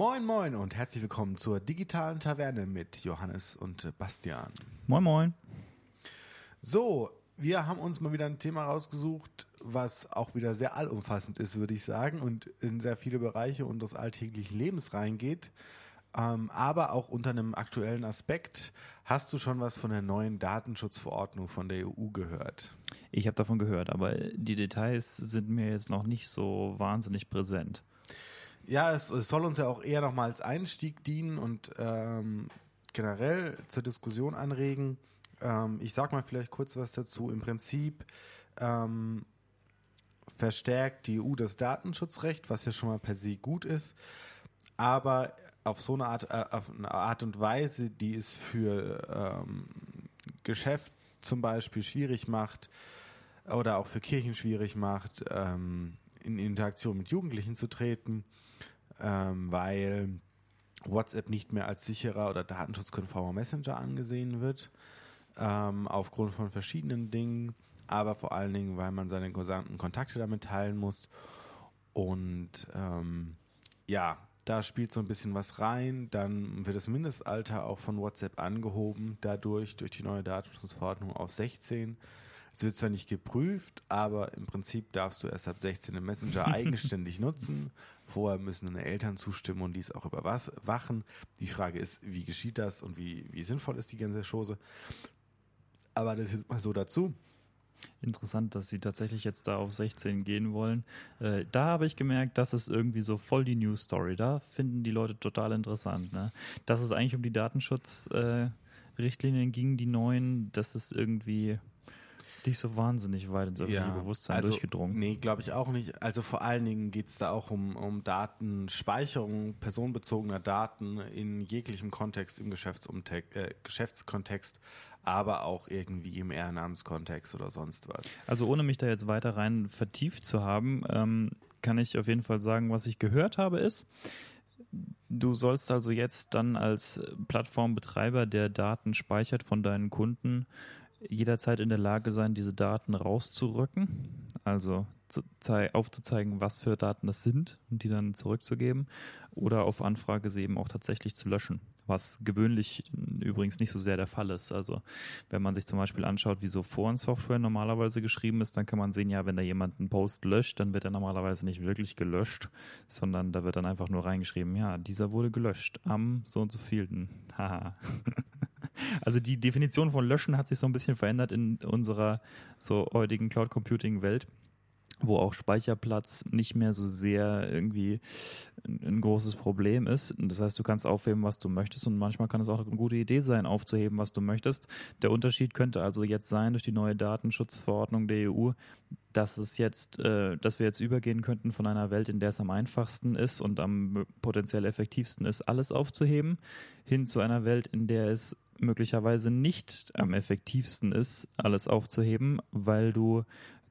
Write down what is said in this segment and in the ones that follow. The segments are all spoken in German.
Moin Moin und herzlich willkommen zur digitalen Taverne mit Johannes und Bastian. Moin Moin. So, wir haben uns mal wieder ein Thema rausgesucht, was auch wieder sehr allumfassend ist, würde ich sagen, und in sehr viele Bereiche unseres alltäglichen Lebens reingeht. Ähm, aber auch unter einem aktuellen Aspekt. Hast du schon was von der neuen Datenschutzverordnung von der EU gehört? Ich habe davon gehört, aber die Details sind mir jetzt noch nicht so wahnsinnig präsent. Ja, es, soll uns ja auch eher nochmal als Einstieg dienen und ähm, generell zur Diskussion anregen. Ähm, ich sag mal vielleicht kurz was dazu. Im Prinzip ähm, verstärkt die EU das Datenschutzrecht, was ja schon mal per se gut ist, aber auf so eine Art, äh, auf eine Art und Weise, die es für ähm, Geschäft zum Beispiel schwierig macht oder auch für Kirchen schwierig macht, ähm, in Interaktion mit Jugendlichen zu treten, ähm, weil WhatsApp nicht mehr als sicherer oder datenschutzkonformer Messenger angesehen wird, ähm, aufgrund von verschiedenen Dingen, aber vor allen Dingen, weil man seine gesamten Kontakte damit teilen muss. Und ähm, ja, da spielt so ein bisschen was rein. Dann wird das Mindestalter auch von WhatsApp angehoben, dadurch durch die neue Datenschutzverordnung auf 16. Es wird zwar nicht geprüft, aber im Prinzip darfst du erst ab 16 den Messenger eigenständig nutzen. Vorher müssen deine Eltern zustimmen und dies auch überwachen. Die Frage ist, wie geschieht das und wie, wie sinnvoll ist die ganze Chose? Aber das ist jetzt mal so dazu. Interessant, dass sie tatsächlich jetzt da auf 16 gehen wollen. Äh, da habe ich gemerkt, das ist irgendwie so voll die News Story. Da finden die Leute total interessant. Ne? Dass es eigentlich um die Datenschutzrichtlinien äh, ging, die neuen, das ist irgendwie nicht so wahnsinnig weit ins öffentliche ja, Bewusstsein also, durchgedrungen. Nee, glaube ich auch nicht. Also vor allen Dingen geht es da auch um, um Datenspeicherung personenbezogener Daten in jeglichem Kontext im äh, Geschäftskontext, aber auch irgendwie im Ehrenamtskontext oder sonst was. Also ohne mich da jetzt weiter rein vertieft zu haben, ähm, kann ich auf jeden Fall sagen, was ich gehört habe, ist, Du sollst also jetzt dann als Plattformbetreiber, der Daten speichert von deinen Kunden, jederzeit in der Lage sein, diese Daten rauszurücken, also zu aufzuzeigen, was für Daten das sind und die dann zurückzugeben oder auf Anfrage sie eben auch tatsächlich zu löschen, was gewöhnlich übrigens nicht so sehr der Fall ist. Also wenn man sich zum Beispiel anschaut, wie so Forensoftware normalerweise geschrieben ist, dann kann man sehen, ja, wenn da jemand einen Post löscht, dann wird er normalerweise nicht wirklich gelöscht, sondern da wird dann einfach nur reingeschrieben, ja, dieser wurde gelöscht am so und so vielten. Haha. Also die Definition von Löschen hat sich so ein bisschen verändert in unserer so heutigen Cloud Computing Welt wo auch Speicherplatz nicht mehr so sehr irgendwie ein, großes Problem ist. Das heißt, du kannst aufheben, was du möchtest und manchmal kann es auch eine gute Idee sein, aufzuheben, was du möchtest. Der Unterschied könnte also jetzt sein durch die neue Datenschutzverordnung der EU, dass es jetzt, äh, dass wir jetzt übergehen könnten von einer Welt, in der es am einfachsten ist und am potenziell effektivsten ist, alles aufzuheben, hin zu einer Welt, in der es möglicherweise nicht am effektivsten ist, alles aufzuheben, weil du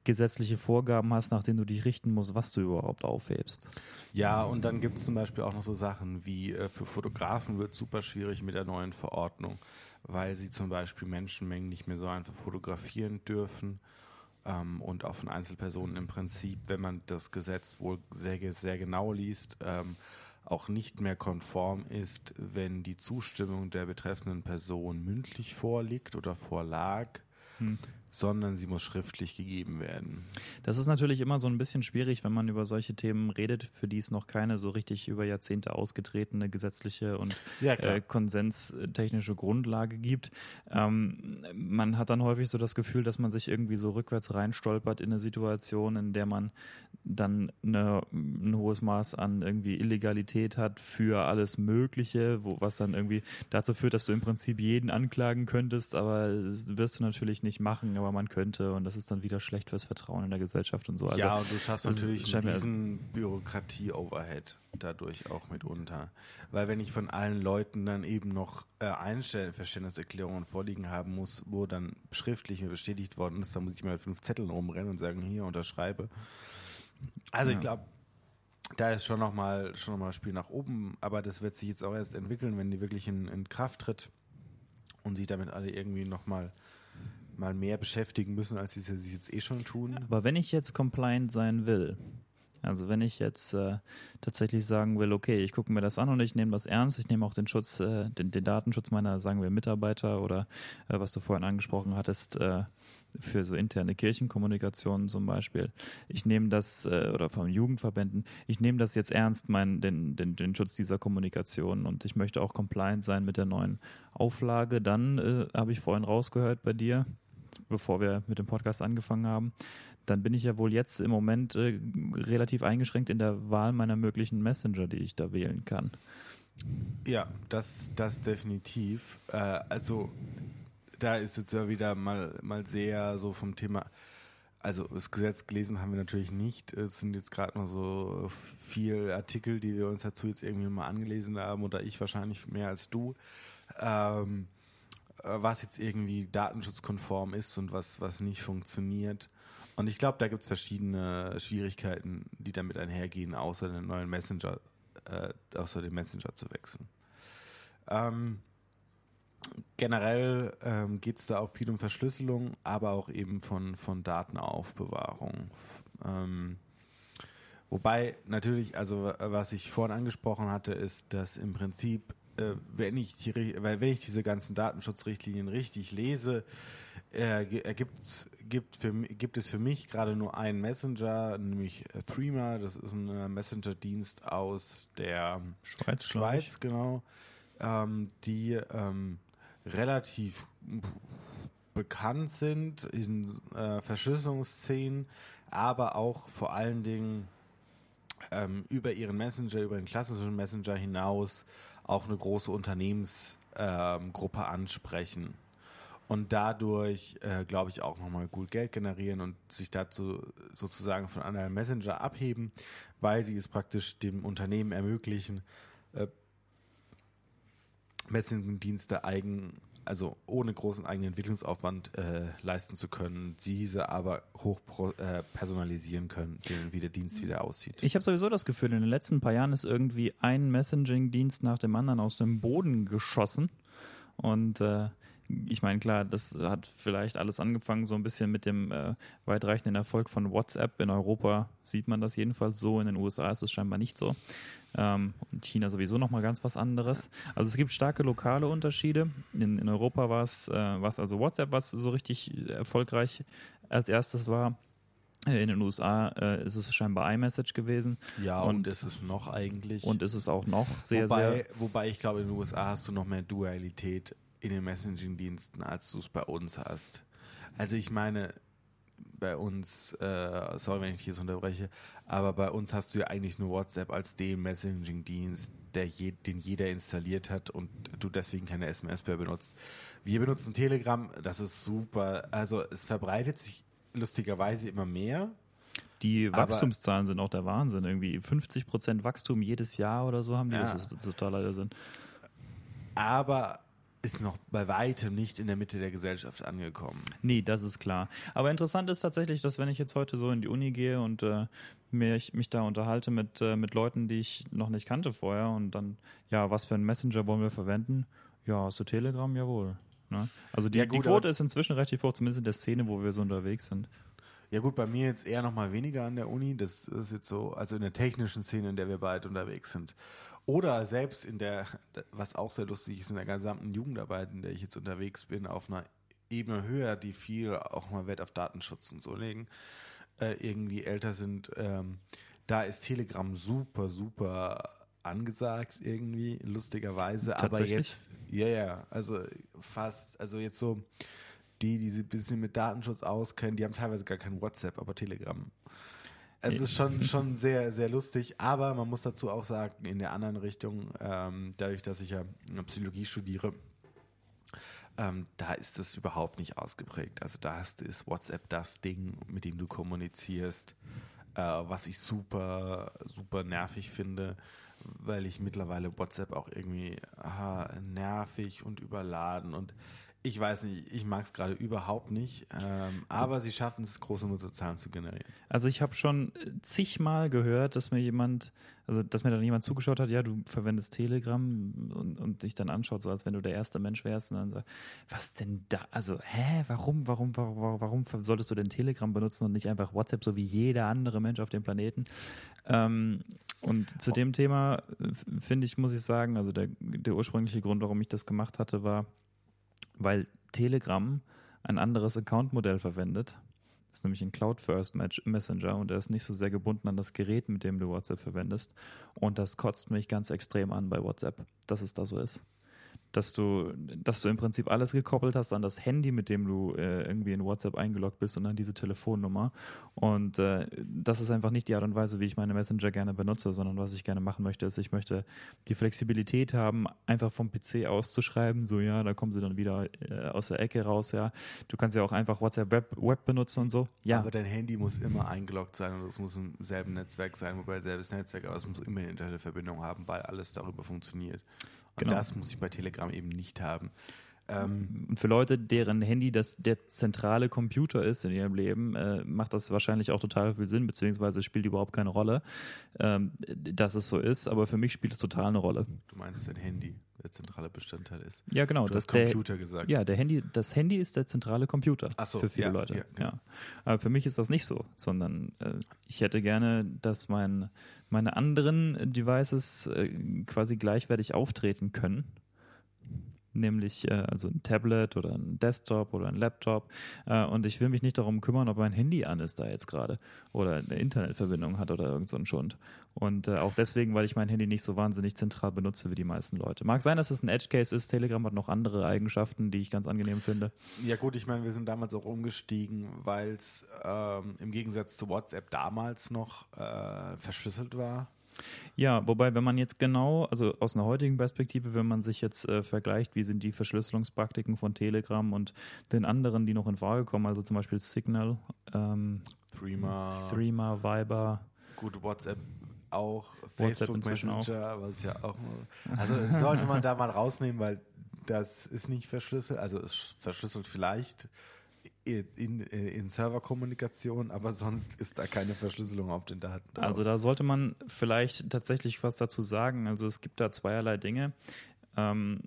gesetzliche Vorgaben hast, nach denen du dich richten musst, was du überhaupt aufhebst. Ja, und dann gibt es zum Beispiel auch noch so Sachen wie äh, für Fotografen wird super schwierig mit der neuen Verordnung, weil sie zum Beispiel Menschenmengen nicht mehr so einfach fotografieren dürfen ähm, und auch von Einzelpersonen im Prinzip, wenn man das Gesetz wohl sehr, sehr genau liest, ähm, auch nicht mehr konform ist, wenn die Zustimmung der betreffenden Person mündlich vorliegt oder vorlag. Hm sondern sie muss schriftlich gegeben werden. Das ist natürlich immer so ein bisschen schwierig, wenn man über solche Themen redet, für die es noch keine so richtig über Jahrzehnte ausgetretene gesetzliche und ja, äh, konsenstechnische Grundlage gibt. Ähm, man hat dann häufig so das Gefühl, dass man sich irgendwie so rückwärts reinstolpert in eine Situation, in der man dann eine, ein hohes Maß an irgendwie Illegalität hat für alles Mögliche, wo, was dann irgendwie dazu führt, dass du im Prinzip jeden anklagen könntest, aber das wirst du natürlich nicht machen aber man könnte und das ist dann wieder schlecht fürs Vertrauen in der Gesellschaft und so. Also, ja, und du schaffst natürlich einen riesen Bürokratie-Overhead dadurch auch mitunter. Weil wenn ich von allen Leuten dann eben noch äh, Einverständniserklärungen vorliegen haben muss, wo dann schriftlich mir bestätigt worden ist, dann muss ich mal fünf Zettel rumrennen und sagen, hier unterschreibe. Also ja. ich glaube, da ist schon nochmal schon noch mal Spiel nach oben, aber das wird sich jetzt auch erst entwickeln, wenn die wirklich in, in Kraft tritt und sich damit alle irgendwie nochmal mal mehr beschäftigen müssen, als sie es jetzt eh schon tun. Aber wenn ich jetzt compliant sein will, Also wenn ich jetzt äh, tatsächlich sagen will, okay, ich gucke mir das an und ich nehme das ernst, ich nehme auch den Schutz, äh, den, den, Datenschutz meiner, sagen wir, Mitarbeiter oder äh, was du vorhin angesprochen hattest, äh, für so interne Kirchenkommunikationen zum Beispiel. Ich nehme das, äh, oder von Jugendverbänden, ich nehme das jetzt ernst, mein, den, den, den Schutz dieser Kommunikation und ich möchte auch compliant sein mit der neuen Auflage. Dann äh, habe ich vorhin rausgehört bei dir, bevor wir mit dem Podcast angefangen haben, dann bin ich ja wohl jetzt im Moment äh, relativ eingeschränkt in der Wahl meiner möglichen Messenger, die ich da wählen kann. Ja, das, das definitiv. Äh, also da ist jetzt ja wieder mal, mal sehr so vom Thema, also das Gesetz gelesen haben wir natürlich nicht. Es sind jetzt gerade noch so viele Artikel, die wir uns dazu jetzt irgendwie mal angelesen haben oder ich wahrscheinlich mehr als du. Ähm, was jetzt irgendwie datenschutzkonform ist und was, was nicht funktioniert. Und ich glaube, da gibt es verschiedene Schwierigkeiten, die damit einhergehen, außer den neuen Messenger, äh, außer den Messenger zu wechseln. Ähm, generell ähm, geht es da auch viel um Verschlüsselung, aber auch eben von, von Datenaufbewahrung. Ähm, wobei natürlich, also was ich vorhin angesprochen hatte, ist, dass im Prinzip, äh, wenn ich die, weil wenn ich diese ganzen Datenschutzrichtlinien richtig lese, äh, gibt, gibt, für, gibt es für mich gerade nur einen Messenger, nämlich Threema. Das ist ein äh, Messenger-Dienst aus der Schweiz, Schweiz genau, ähm, die ähm, relativ bekannt sind in äh, Verschlüsselungsszenen, aber auch vor allen Dingen ähm, über ihren Messenger, über den klassischen Messenger hinaus auch eine große Unternehmensgruppe ähm, ansprechen und dadurch, äh, glaube ich, auch nochmal gut Geld generieren und sich dazu sozusagen von anderen Messenger abheben, weil sie es praktisch dem Unternehmen ermöglichen, äh, Messaging-Dienste eigen, also ohne großen eigenen Entwicklungsaufwand äh, leisten zu können, diese aber hoch äh, personalisieren können, wie der Dienst wieder aussieht. Ich habe sowieso das Gefühl, in den letzten paar Jahren ist irgendwie ein Messaging-Dienst nach dem anderen aus dem Boden geschossen. Und äh, ich meine, klar, das hat vielleicht alles angefangen so ein bisschen mit dem äh, weitreichenden Erfolg von WhatsApp. In Europa sieht man das jedenfalls so, in den USA ist es scheinbar nicht so. Ähm, und China sowieso nochmal ganz was anderes. Also es gibt starke lokale Unterschiede. In, in Europa war es äh, also WhatsApp, was so richtig erfolgreich als erstes war. In den USA äh, ist es scheinbar iMessage gewesen. Ja, und, und ist es noch eigentlich. Und ist es auch noch sehr, wobei, sehr. Wobei ich glaube, in den USA hast du noch mehr Dualität in den Messaging-Diensten, als du es bei uns hast. Also ich meine, bei uns, äh, sorry, wenn ich jetzt unterbreche, aber bei uns hast du ja eigentlich nur WhatsApp als den Messaging-Dienst, der je, den jeder installiert hat und du deswegen keine SMS mehr benutzt. Wir benutzen Telegram, das ist super. Also es verbreitet sich lustigerweise immer mehr. Die Wachstumszahlen sind auch der Wahnsinn. Irgendwie 50 Prozent Wachstum jedes Jahr oder so haben die. Ja. Das ist totaler Sinn. Aber ist noch bei weitem nicht in der Mitte der Gesellschaft angekommen. Nee, das ist klar. Aber interessant ist tatsächlich, dass wenn ich jetzt heute so in die Uni gehe und äh, mich, mich da unterhalte mit, äh, mit Leuten, die ich noch nicht kannte vorher und dann, ja, was für einen Messenger wollen wir verwenden? Ja, hast du Telegram? Jawohl. Ne? Also die, ja, gut, die Quote ist inzwischen relativ hoch, zumindest in der Szene, wo wir so unterwegs sind. Ja gut, bei mir jetzt eher noch mal weniger an der Uni. Das ist jetzt so, also in der technischen Szene, in der wir beide unterwegs sind. Oder selbst in der, was auch sehr lustig ist, in der gesamten Jugendarbeit, in der ich jetzt unterwegs bin, auf einer Ebene höher, die viel auch mal Wert auf Datenschutz und so legen, äh, irgendwie älter sind. Ähm, da ist Telegram super, super angesagt irgendwie, lustigerweise. Aber jetzt, ja, ja, also fast, also jetzt so die, die sich ein bisschen mit Datenschutz auskennen, die haben teilweise gar kein WhatsApp, aber Telegram. Es ist schon, schon sehr, sehr lustig, aber man muss dazu auch sagen, in der anderen Richtung, ähm, dadurch, dass ich ja Psychologie studiere, ähm, da ist es überhaupt nicht ausgeprägt. Also da ist WhatsApp das Ding, mit dem du kommunizierst, äh, was ich super, super nervig finde, weil ich mittlerweile WhatsApp auch irgendwie aha, nervig und überladen und Ich weiß nicht, ich mag es gerade überhaupt nicht, ähm, aber sie schaffen es, große Nutzerzahlen zu generieren. Also ich habe schon zigmal gehört, dass mir jemand, also dass mir dann jemand zugeschaut hat, ja, du verwendest Telegram und, und dich dann anschaut, so als wenn du der erste Mensch wärst und dann sagt, was denn da? Also, hä, warum, warum, warum, warum solltest du denn Telegram benutzen und nicht einfach WhatsApp, so wie jeder andere Mensch auf dem Planeten? Ähm, und zu dem Thema finde ich, muss ich sagen, also der, der ursprüngliche Grund, warum ich das gemacht hatte, war, weil Telegram ein anderes Account-Modell verwendet. Das ist nämlich ein Cloud First Messenger und er ist nicht so sehr gebunden an das Gerät, mit dem du WhatsApp verwendest. Und das kotzt mich ganz extrem an bei WhatsApp, dass es da so ist dass du, dass du im Prinzip alles gekoppelt hast an das Handy, mit dem du äh, irgendwie in WhatsApp eingeloggt bist und an diese Telefonnummer. Und äh, das ist einfach nicht die Art und Weise, wie ich meine Messenger gerne benutze, sondern was ich gerne machen möchte, ist, ich möchte die Flexibilität haben, einfach vom PC auszuschreiben, so ja, da kommen sie dann wieder äh, aus der Ecke raus, ja. Du kannst ja auch einfach WhatsApp Web, Web benutzen und so. Ja. Aber dein Handy muss immer eingeloggt sein und es muss im selben Netzwerk sein, wobei selbes Netzwerk, aber es muss immer eine Internetverbindung haben, weil alles darüber funktioniert. Genau. das muss ich bei Telegram eben nicht haben. Ähm, und für Leute, deren Handy das der zentrale Computer ist in ihrem Leben, äh, macht das wahrscheinlich auch total viel Sinn, beziehungsweise spielt überhaupt keine Rolle, ähm, dass es so ist. Aber für mich spielt es total eine Rolle. Du meinst, dein Handy der zentrale Bestandteil ist. Ja, genau. Du das hast Computer der, gesagt. Ja, der Handy, das Handy ist der zentrale Computer so, für viele ja, Leute. Ja, genau. ja, Aber für mich ist das nicht so, sondern äh, ich hätte gerne, dass mein, meine anderen Devices äh, quasi gleichwertig auftreten können nämlich äh, also ein Tablet oder ein Desktop oder ein Laptop. Äh, und ich will mich nicht darum kümmern, ob mein Handy an ist da jetzt gerade oder eine Internetverbindung hat oder irgend so ein Schund. Und äh, auch deswegen, weil ich mein Handy nicht so wahnsinnig zentral benutze wie die meisten Leute. Mag sein, dass es ein Edge-Case ist. Telegram hat noch andere Eigenschaften, die ich ganz angenehm finde. Ja gut, ich meine, wir sind damals auch umgestiegen, weil es ähm, im Gegensatz zu WhatsApp damals noch äh, verschlüsselt war. Ja, wobei, wenn man jetzt genau, also aus einer heutigen Perspektive, wenn man sich jetzt äh, vergleicht, wie sind die Verschlüsselungspraktiken von Telegram und den anderen, die noch in Frage kommen, also zum Beispiel Signal, ähm, Threema, Threema, Viber. Gut, WhatsApp auch, WhatsApp Facebook Messenger, auch. was ja auch, also sollte man da mal rausnehmen, weil das ist nicht verschlüsselt, also es verschlüsselt vielleicht in, in Serverkommunikation, aber sonst ist da keine Verschlüsselung auf den Daten. Drauf. Also da sollte man vielleicht tatsächlich was dazu sagen. Also es gibt da zweierlei Dinge. Ähm,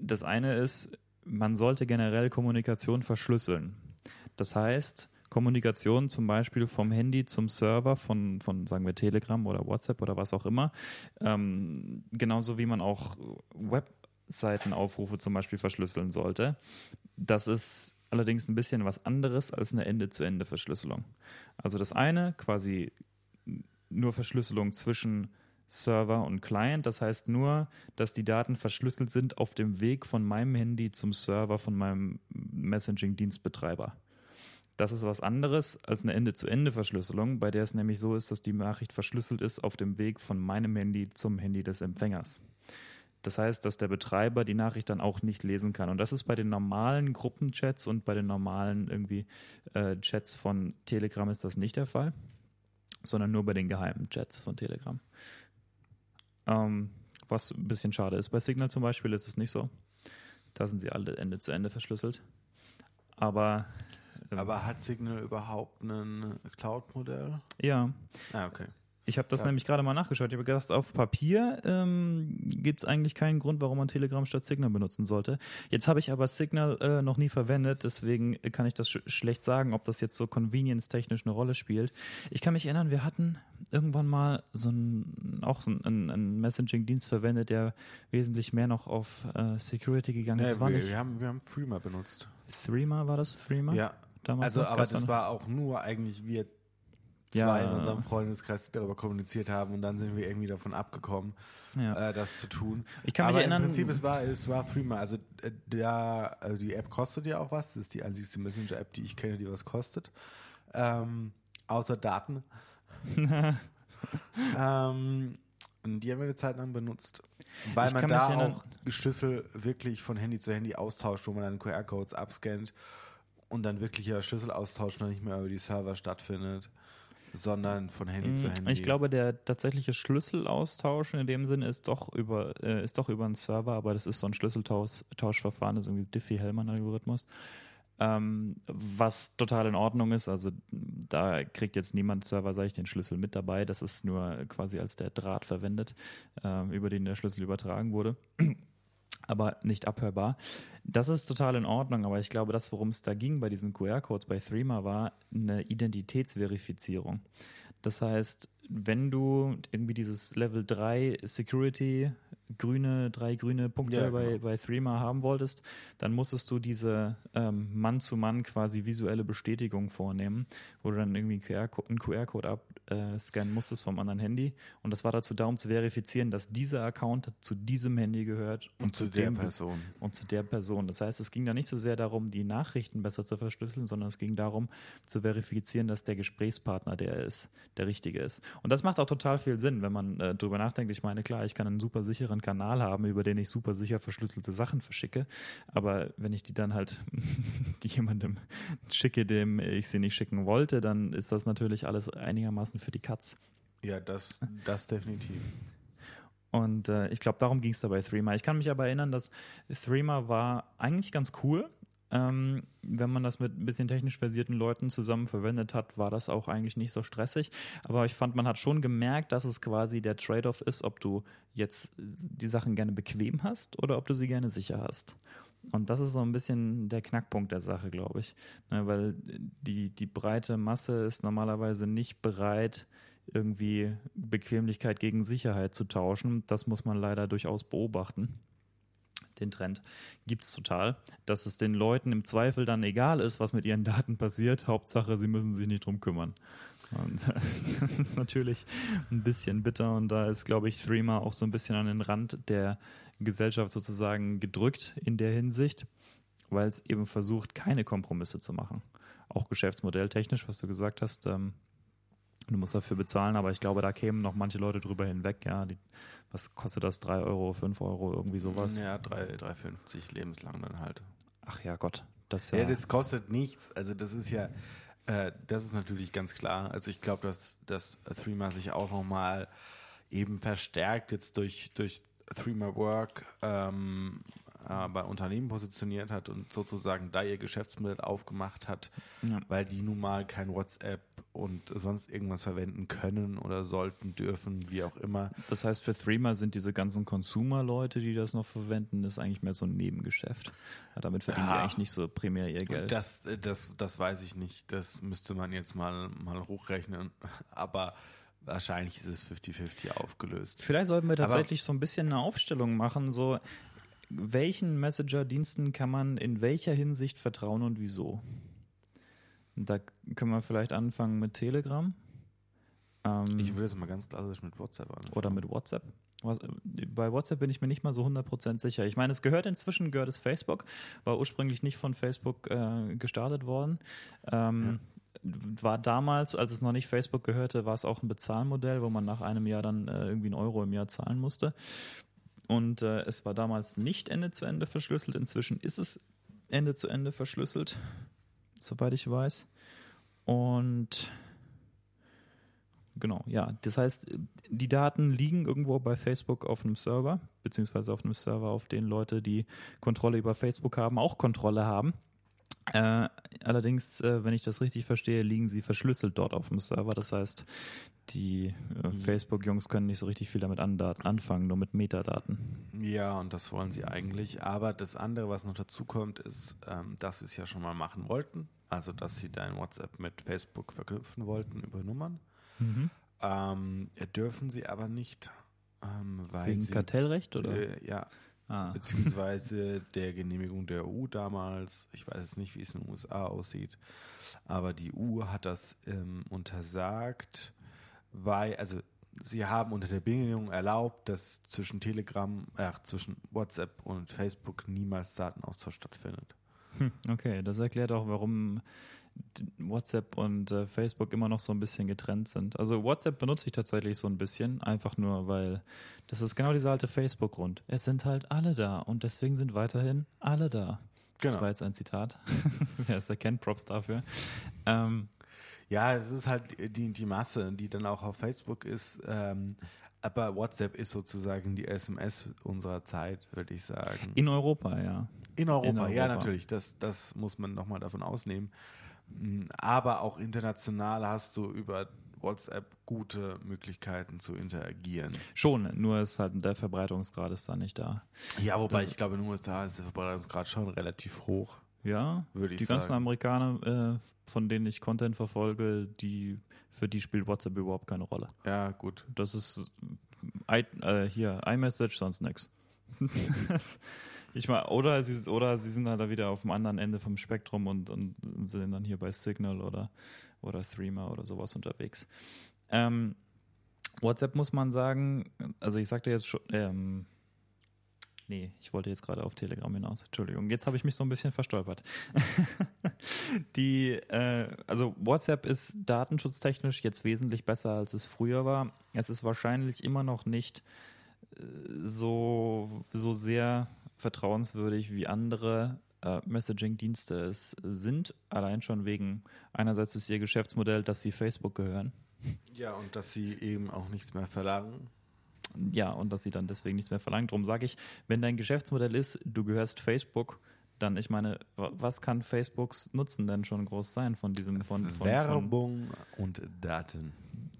das eine ist, man sollte generell Kommunikation verschlüsseln. Das heißt, Kommunikation zum Beispiel vom Handy zum Server von, von sagen wir Telegram oder WhatsApp oder was auch immer, ähm, genauso wie man auch Webseitenaufrufe zum Beispiel verschlüsseln sollte. Das ist allerdings ein bisschen was anderes als eine Ende-zu-Ende-Verschlüsselung. Also das eine quasi nur Verschlüsselung zwischen Server und Client. Das heißt nur, dass die Daten verschlüsselt sind auf dem Weg von meinem Handy zum Server von meinem Messaging-Dienstbetreiber. Das ist was anderes als eine Ende-zu-Ende-Verschlüsselung, bei der es nämlich so ist, dass die Nachricht verschlüsselt ist auf dem Weg von meinem Handy zum Handy des Empfängers. Das heißt, dass der Betreiber die Nachricht dann auch nicht lesen kann. Und das ist bei den normalen Gruppenchats und bei den normalen irgendwie äh, Chats von Telegram ist das nicht der Fall, sondern nur bei den geheimen Chats von Telegram. Ähm, was ein bisschen schade ist. Bei Signal zum Beispiel ist es nicht so. Da sind sie alle Ende zu Ende verschlüsselt. Aber ähm, aber hat Signal überhaupt ein Cloud-Modell? Ja. Ah, okay. Ich habe das Ja. nämlich gerade mal nachgeschaut. Ich habe gedacht, auf Papier ähm, gibt es eigentlich keinen Grund, warum man Telegram statt Signal benutzen sollte. Jetzt habe ich aber Signal äh, noch nie verwendet, deswegen kann ich das sch schlecht sagen, ob das jetzt so convenience-technisch eine Rolle spielt. Ich kann mich erinnern, wir hatten irgendwann mal so ein, auch so einen, einen Messaging-Dienst verwendet, der wesentlich mehr noch auf äh, Security gegangen ist. Ja, wir, wir, haben, wir haben Freema benutzt. Threema, war das Threema? Ja, Damals also aber das da war auch nur eigentlich wir Ja. zwei in unserem Freundeskreis darüber kommuniziert haben und dann sind wir irgendwie davon abgekommen, ja. äh, das zu tun. Ich kann mich Aber erinnern. im Prinzip, es war, es war Threema. Also, äh, der, also die App kostet ja auch was. Das ist die einzigste Messenger-App, die ich kenne, die was kostet. Ähm, außer Daten. ähm, und die haben wir eine Zeit lang benutzt. Weil Ich man da auch Schlüssel wirklich von Handy zu Handy austauscht, wo man dann QR-Codes abscannt und dann wirklicher Schlüsselaustausch noch nicht mehr über die Server stattfindet, sondern von Handy zu Handy. Ich glaube, der tatsächliche Schlüsselaustausch in dem Sinne ist doch über äh, ist doch über einen Server, aber das ist so ein Schlüsseltauschverfahren, das ist irgendwie Diffie-Hellman-Algorithmus. Ähm, was total in Ordnung ist. Also da kriegt jetzt niemand serverseitig den Schlüssel mit dabei. Das ist nur quasi als der Draht verwendet, äh, über den der Schlüssel übertragen wurde. Aber nicht abhörbar. Das ist total in Ordnung, aber ich glaube, das, worum es da ging bei diesen QR-Codes bei Threema, war eine Identitätsverifizierung. Das heißt, wenn du irgendwie dieses Level 3 Security grüne, drei grüne Punkte ja, genau. bei, bei Threema haben wolltest, dann musstest du diese ähm, Mann-zu-Mann quasi visuelle Bestätigung vornehmen, wo du dann irgendwie einen QR-Code abscannen musstest vom anderen Handy. Und das war dazu da, um zu verifizieren, dass dieser Account zu diesem Handy gehört und, und zu, zu der Person. Und zu der Person. Das heißt, es ging da nicht so sehr darum, die Nachrichten besser zu verschlüsseln, sondern es ging darum, zu verifizieren, dass der Gesprächspartner der ist, der richtige ist. Und das macht auch total viel Sinn, wenn man äh, drüber nachdenkt. Ich meine, klar, ich kann einen super sicheren Kanal haben, über den ich super sicher verschlüsselte Sachen verschicke. Aber wenn ich die dann halt die jemandem schicke, dem ich sie nicht schicken wollte, dann ist das natürlich alles einigermaßen für die Katz. Ja, das, das definitiv. Und äh, ich glaube, darum ging es dabei Threema. Ich kann mich aber erinnern, dass Threema war eigentlich ganz cool. Ähm, wenn man das mit ein bisschen technisch versierten Leuten zusammen verwendet hat, war das auch eigentlich nicht so stressig. Aber ich fand, man hat schon gemerkt, dass es quasi der Trade-off ist, ob du jetzt die Sachen gerne bequem hast oder ob du sie gerne sicher hast. Und das ist so ein bisschen der Knackpunkt der Sache, glaube ich. Ne, weil die, die breite Masse ist normalerweise nicht bereit, irgendwie Bequemlichkeit gegen Sicherheit zu tauschen. Das muss man leider durchaus beobachten den Trend gibt es total, dass es den Leuten im Zweifel dann egal ist, was mit ihren Daten passiert. Hauptsache, sie müssen sich nicht drum kümmern. Und das ist natürlich ein bisschen bitter und da ist, glaube ich, Threema auch so ein bisschen an den Rand der Gesellschaft sozusagen gedrückt in der Hinsicht, weil es eben versucht, keine Kompromisse zu machen. Auch geschäftsmodelltechnisch, was du gesagt hast, ähm, Du musst dafür bezahlen, aber ich glaube, da kämen noch manche Leute drüber hinweg. Ja, die, was kostet das? 3 Euro, 5 Euro, irgendwie sowas? Ja, 3,50 lebenslang dann halt. Ach ja, Gott. Das ja, ja, das kostet nichts. Also das ist ja, äh, das ist natürlich ganz klar. Also ich glaube, dass, dass Threema sich auch nochmal eben verstärkt jetzt durch, durch Threema Work ähm, äh, bei Unternehmen positioniert hat und sozusagen da ihr Geschäftsmodell aufgemacht hat, ja. weil die nun mal kein WhatsApp und sonst irgendwas verwenden können oder sollten, dürfen, wie auch immer. Das heißt, für Threema sind diese ganzen Consumer-Leute, die das noch verwenden, das ist eigentlich mehr so ein Nebengeschäft. Ja, damit verdienen ja. die eigentlich nicht so primär ihr Geld. Das, das, das weiß ich nicht. Das müsste man jetzt mal, mal hochrechnen. Aber wahrscheinlich ist es 50-50 aufgelöst. Vielleicht sollten wir tatsächlich Aber so ein bisschen eine Aufstellung machen, so welchen Messenger-Diensten kann man in welcher Hinsicht vertrauen und wieso? Da können wir vielleicht anfangen mit Telegram. Ähm, ich würde es mal ganz klassisch mit WhatsApp anfangen. Oder mit WhatsApp. Was, bei WhatsApp bin ich mir nicht mal so 100% sicher. Ich meine, es gehört inzwischen, gehört es Facebook, war ursprünglich nicht von Facebook äh, gestartet worden. Ähm, ja. War damals, als es noch nicht Facebook gehörte, war es auch ein Bezahlmodell, wo man nach einem Jahr dann äh, irgendwie einen Euro im Jahr zahlen musste. Und äh, es war damals nicht Ende zu Ende verschlüsselt. Inzwischen ist es Ende zu Ende verschlüsselt, soweit ich weiß. Und genau, ja. Das heißt, die Daten liegen irgendwo bei Facebook auf einem Server, beziehungsweise auf einem Server, auf den Leute, die Kontrolle über Facebook haben, auch Kontrolle haben. Äh, allerdings, äh, wenn ich das richtig verstehe, liegen sie verschlüsselt dort auf dem Server. Das heißt, die äh, mhm. Facebook-Jungs können nicht so richtig viel damit anfangen, nur mit Metadaten. Ja, und das wollen sie eigentlich. Aber das andere, was noch dazu kommt, ist, ähm, dass sie es ja schon mal machen wollten. Also, dass sie dein WhatsApp mit Facebook verknüpfen wollten über Nummern. Mhm. Ähm, dürfen sie aber nicht, ähm, weil Wegen sie, Kartellrecht oder? Äh, ja, Ah. beziehungsweise der Genehmigung der EU damals. Ich weiß jetzt nicht, wie es in den USA aussieht, aber die EU hat das ähm, untersagt, weil, also sie haben unter der Bedingung erlaubt, dass zwischen Telegram, äh, zwischen WhatsApp und Facebook niemals Datenaustausch stattfindet. Hm, okay, das erklärt auch, warum WhatsApp und äh, Facebook immer noch so ein bisschen getrennt sind. Also WhatsApp benutze ich tatsächlich so ein bisschen, einfach nur, weil das ist genau dieser alte Facebook-Grund. Es sind halt alle da und deswegen sind weiterhin alle da. Genau. Das war jetzt ein Zitat. Wer es erkennt, Props dafür. Ähm, Ja, es ist halt die, die Masse, die dann auch auf Facebook ist. Ähm, aber WhatsApp ist sozusagen die SMS unserer Zeit, würde ich sagen. In Europa, ja. In Europa, In Europa. ja, natürlich. Das, das muss man nochmal davon ausnehmen. Mm, aber auch international hast du über WhatsApp gute Möglichkeiten zu interagieren. Schon, nur ist halt der Verbreitungsgrad ist da nicht da. Ja, wobei das ich glaube, in den USA ist der Verbreitungsgrad schon relativ hoch. Ja, würde ich die sagen. ganzen Amerikaner, äh, von denen ich Content verfolge, die für die spielt WhatsApp überhaupt keine Rolle. Ja, gut. Das ist I, äh, hier iMessage sonst nix. ich meine, oder sie oder sie sind halt da wieder auf dem anderen Ende vom Spektrum und, und sind dann hier bei Signal oder oder Threema oder sowas unterwegs. Ähm, WhatsApp muss man sagen, also ich sagte jetzt schon, ähm, nee, ich wollte jetzt gerade auf Telegram hinaus. Entschuldigung, jetzt habe ich mich so ein bisschen verstolpert. Die, äh, also WhatsApp ist datenschutztechnisch jetzt wesentlich besser, als es früher war. Es ist wahrscheinlich immer noch nicht äh, so, so sehr vertrauenswürdig wie andere äh, Messaging-Dienste es sind, allein schon wegen einerseits ist ihr Geschäftsmodell, dass sie Facebook gehören. Ja, und dass sie eben auch nichts mehr verlangen. Ja, und dass sie dann deswegen nichts mehr verlangen. Darum sage ich, wenn dein Geschäftsmodell ist, du gehörst Facebook, dann, ich meine, was kann Facebooks Nutzen denn schon groß sein von diesem von, von Werbung von, und Daten.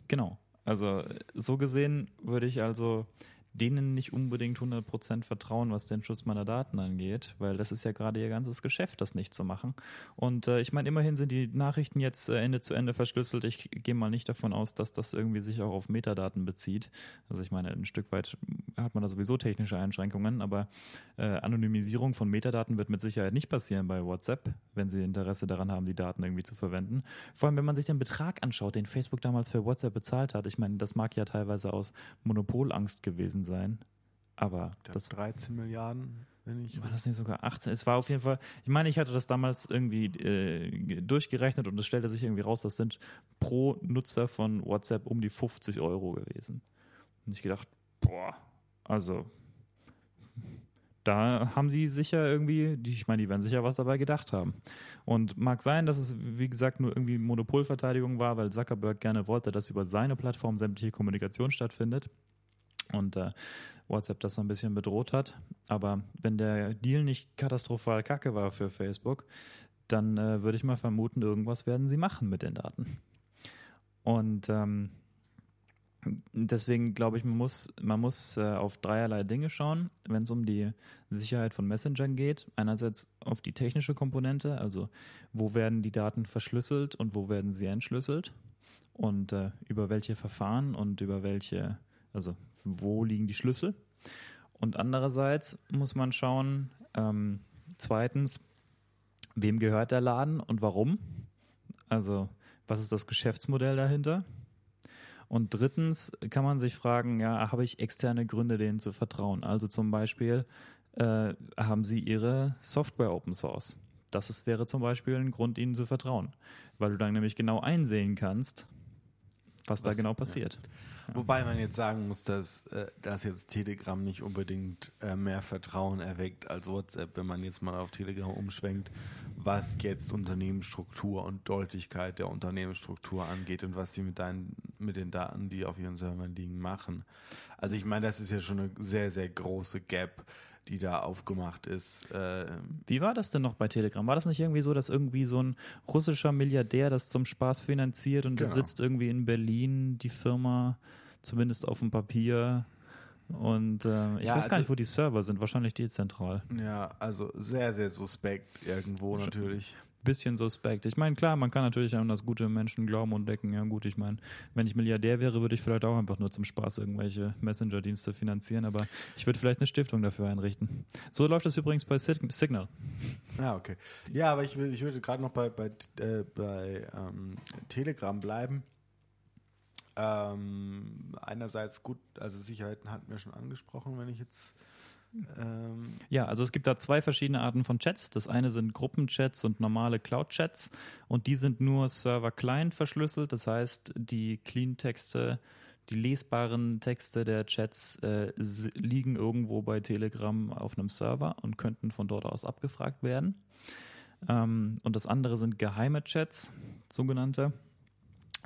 Genau. Also so gesehen würde ich also denen nicht unbedingt 100% vertrauen, was den Schutz meiner Daten angeht, weil das ist ja gerade ihr ganzes Geschäft, das nicht zu machen. Und äh, ich meine, immerhin sind die Nachrichten jetzt äh, Ende zu Ende verschlüsselt. Ich gehe mal nicht davon aus, dass das irgendwie sich auch auf Metadaten bezieht. Also ich meine, ein Stück weit hat man da sowieso technische Einschränkungen, aber äh, Anonymisierung von Metadaten wird mit Sicherheit nicht passieren bei WhatsApp, wenn sie Interesse daran haben, die Daten irgendwie zu verwenden. Vor allem, wenn man sich den Betrag anschaut, den Facebook damals für WhatsApp bezahlt hat. Ich meine, das mag ja teilweise aus Monopolangst gewesen sein. Aber das 13 Milliarden, wenn ich. War das nicht sogar 18? Es war auf jeden Fall, ich meine, ich hatte das damals irgendwie äh, durchgerechnet und es stellte sich irgendwie raus, das sind pro Nutzer von WhatsApp um die 50 Euro gewesen. Und ich gedacht, boah, also da haben sie sicher irgendwie, ich meine, die werden sicher was dabei gedacht haben. Und mag sein, dass es, wie gesagt, nur irgendwie Monopolverteidigung war, weil Zuckerberg gerne wollte, dass über seine Plattform sämtliche Kommunikation stattfindet und äh, WhatsApp das so ein bisschen bedroht hat. Aber wenn der Deal nicht katastrophal kacke war für Facebook, dann äh, würde ich mal vermuten, irgendwas werden sie machen mit den Daten. Und ähm, deswegen glaube ich, man muss, man muss äh, auf dreierlei Dinge schauen, wenn es um die Sicherheit von Messengern geht. Einerseits auf die technische Komponente, also wo werden die Daten verschlüsselt und wo werden sie entschlüsselt und äh, über welche Verfahren und über welche, also wo liegen die Schlüssel. Und andererseits muss man schauen, ähm, zweitens, wem gehört der Laden und warum? Also, was ist das Geschäftsmodell dahinter? Und drittens kann man sich fragen, ja, habe ich externe Gründe, denen zu vertrauen? Also zum Beispiel, äh, haben sie ihre Software Open Source? Das ist, wäre zum Beispiel ein Grund, ihnen zu vertrauen, weil du dann nämlich genau einsehen kannst, was, was da genau passiert. Ja. Wobei man jetzt sagen muss, dass, äh, dass jetzt Telegram nicht unbedingt äh, mehr Vertrauen erweckt als WhatsApp, wenn man jetzt mal auf Telegram umschwenkt, was jetzt Unternehmensstruktur und Deutlichkeit der Unternehmensstruktur angeht und was sie mit, deinen, mit den Daten, die auf ihren Servern liegen, machen. Also ich meine, das ist ja schon eine sehr, sehr große Gap die da aufgemacht ist. Äh, Wie war das denn noch bei Telegram? War das nicht irgendwie so, dass irgendwie so ein russischer Milliardär das zum Spaß finanziert und genau. das sitzt irgendwie in Berlin, die Firma, zumindest auf dem Papier? Und äh, ich ja, weiß also, gar nicht, wo die Server sind, wahrscheinlich dezentral. Ja, also sehr, sehr suspekt irgendwo natürlich bisschen suspekt. Ich meine, klar, man kann natürlich an das gute Menschen glauben und denken, ja gut, ich meine, wenn ich Milliardär wäre, würde ich vielleicht auch einfach nur zum Spaß irgendwelche Messenger-Dienste finanzieren, aber ich würde vielleicht eine Stiftung dafür einrichten. So läuft das übrigens bei Signal. Ah, okay. Ja, aber ich, ich würde gerade noch bei, bei, äh, bei ähm, Telegram bleiben. Ähm, einerseits gut, also Sicherheiten hatten wir schon angesprochen, wenn ich jetzt ähm ja, also es gibt da zwei verschiedene Arten von Chats. Das eine sind Gruppenchats und normale Cloud-Chats und die sind nur Server-Client verschlüsselt. Das heißt, die Clean-Texte, die lesbaren Texte der Chats äh, liegen irgendwo bei Telegram auf einem Server und könnten von dort aus abgefragt werden. Ähm, und das andere sind geheime Chats, sogenannte.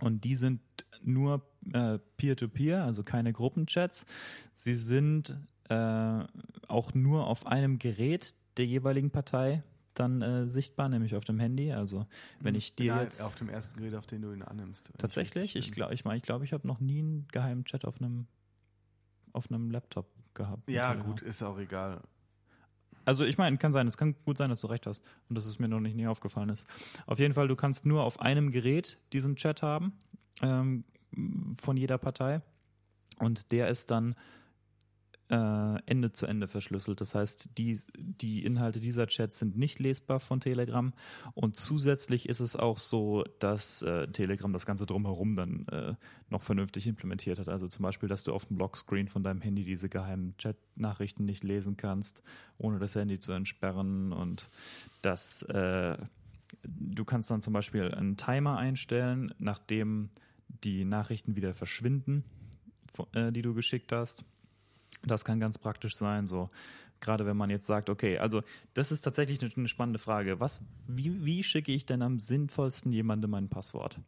Und die sind nur äh, Peer-to-Peer, also keine Gruppenchats. Sie sind äh, auch nur auf einem Gerät der jeweiligen Partei dann äh, sichtbar, nämlich auf dem Handy. Also wenn ich dir Nein, jetzt auf dem ersten Gerät, auf den du ihn annimmst. tatsächlich, ich glaube, ich meine, ich glaube, ich habe noch nie einen geheimen Chat auf einem auf einem Laptop gehabt. Ja, gut, ist auch egal. Also ich meine, kann sein, es kann gut sein, dass du recht hast und dass es mir noch nicht nie aufgefallen ist. Auf jeden Fall, du kannst nur auf einem Gerät diesen Chat haben ähm, von jeder Partei und der ist dann Ende zu Ende verschlüsselt. Das heißt, die, die Inhalte dieser Chats sind nicht lesbar von Telegram und zusätzlich ist es auch so, dass äh, Telegram das Ganze drumherum dann äh, noch vernünftig implementiert hat. Also zum Beispiel, dass du auf dem Lockscreen von deinem Handy diese geheimen Chat-Nachrichten nicht lesen kannst, ohne das Handy zu entsperren und dass äh, du kannst dann zum Beispiel einen Timer einstellen, nachdem die Nachrichten wieder verschwinden, äh, die du geschickt hast. Das kann ganz praktisch sein, so gerade wenn man jetzt sagt, okay, also das ist tatsächlich eine, spannende Frage. Was, wie, wie schicke ich denn am sinnvollsten jemandem mein Passwort?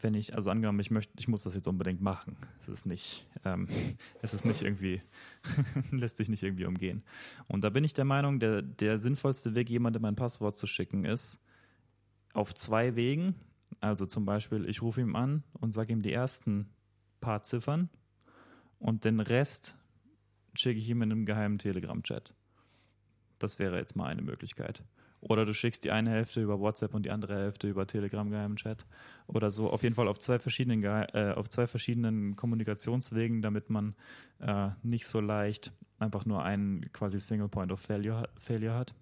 Wenn ich, also angenommen, ich möchte, ich muss das jetzt unbedingt machen. Es ist nicht, ähm, es ist nicht irgendwie, lässt sich nicht irgendwie umgehen. Und da bin ich der Meinung, der, der sinnvollste Weg, jemandem mein Passwort zu schicken, ist auf zwei Wegen. Also zum Beispiel, ich rufe ihm an und sage ihm die ersten paar Ziffern und den Rest schicke ich ihm in einem geheimen Telegram-Chat. Das wäre jetzt mal eine Möglichkeit. Oder du schickst die eine Hälfte über WhatsApp und die andere Hälfte über Telegram geheimen Chat. Oder so. Auf jeden Fall auf zwei verschiedenen, äh, auf zwei verschiedenen Kommunikationswegen, damit man äh, nicht so leicht einfach nur einen quasi Single Point of Failure, Failure hat.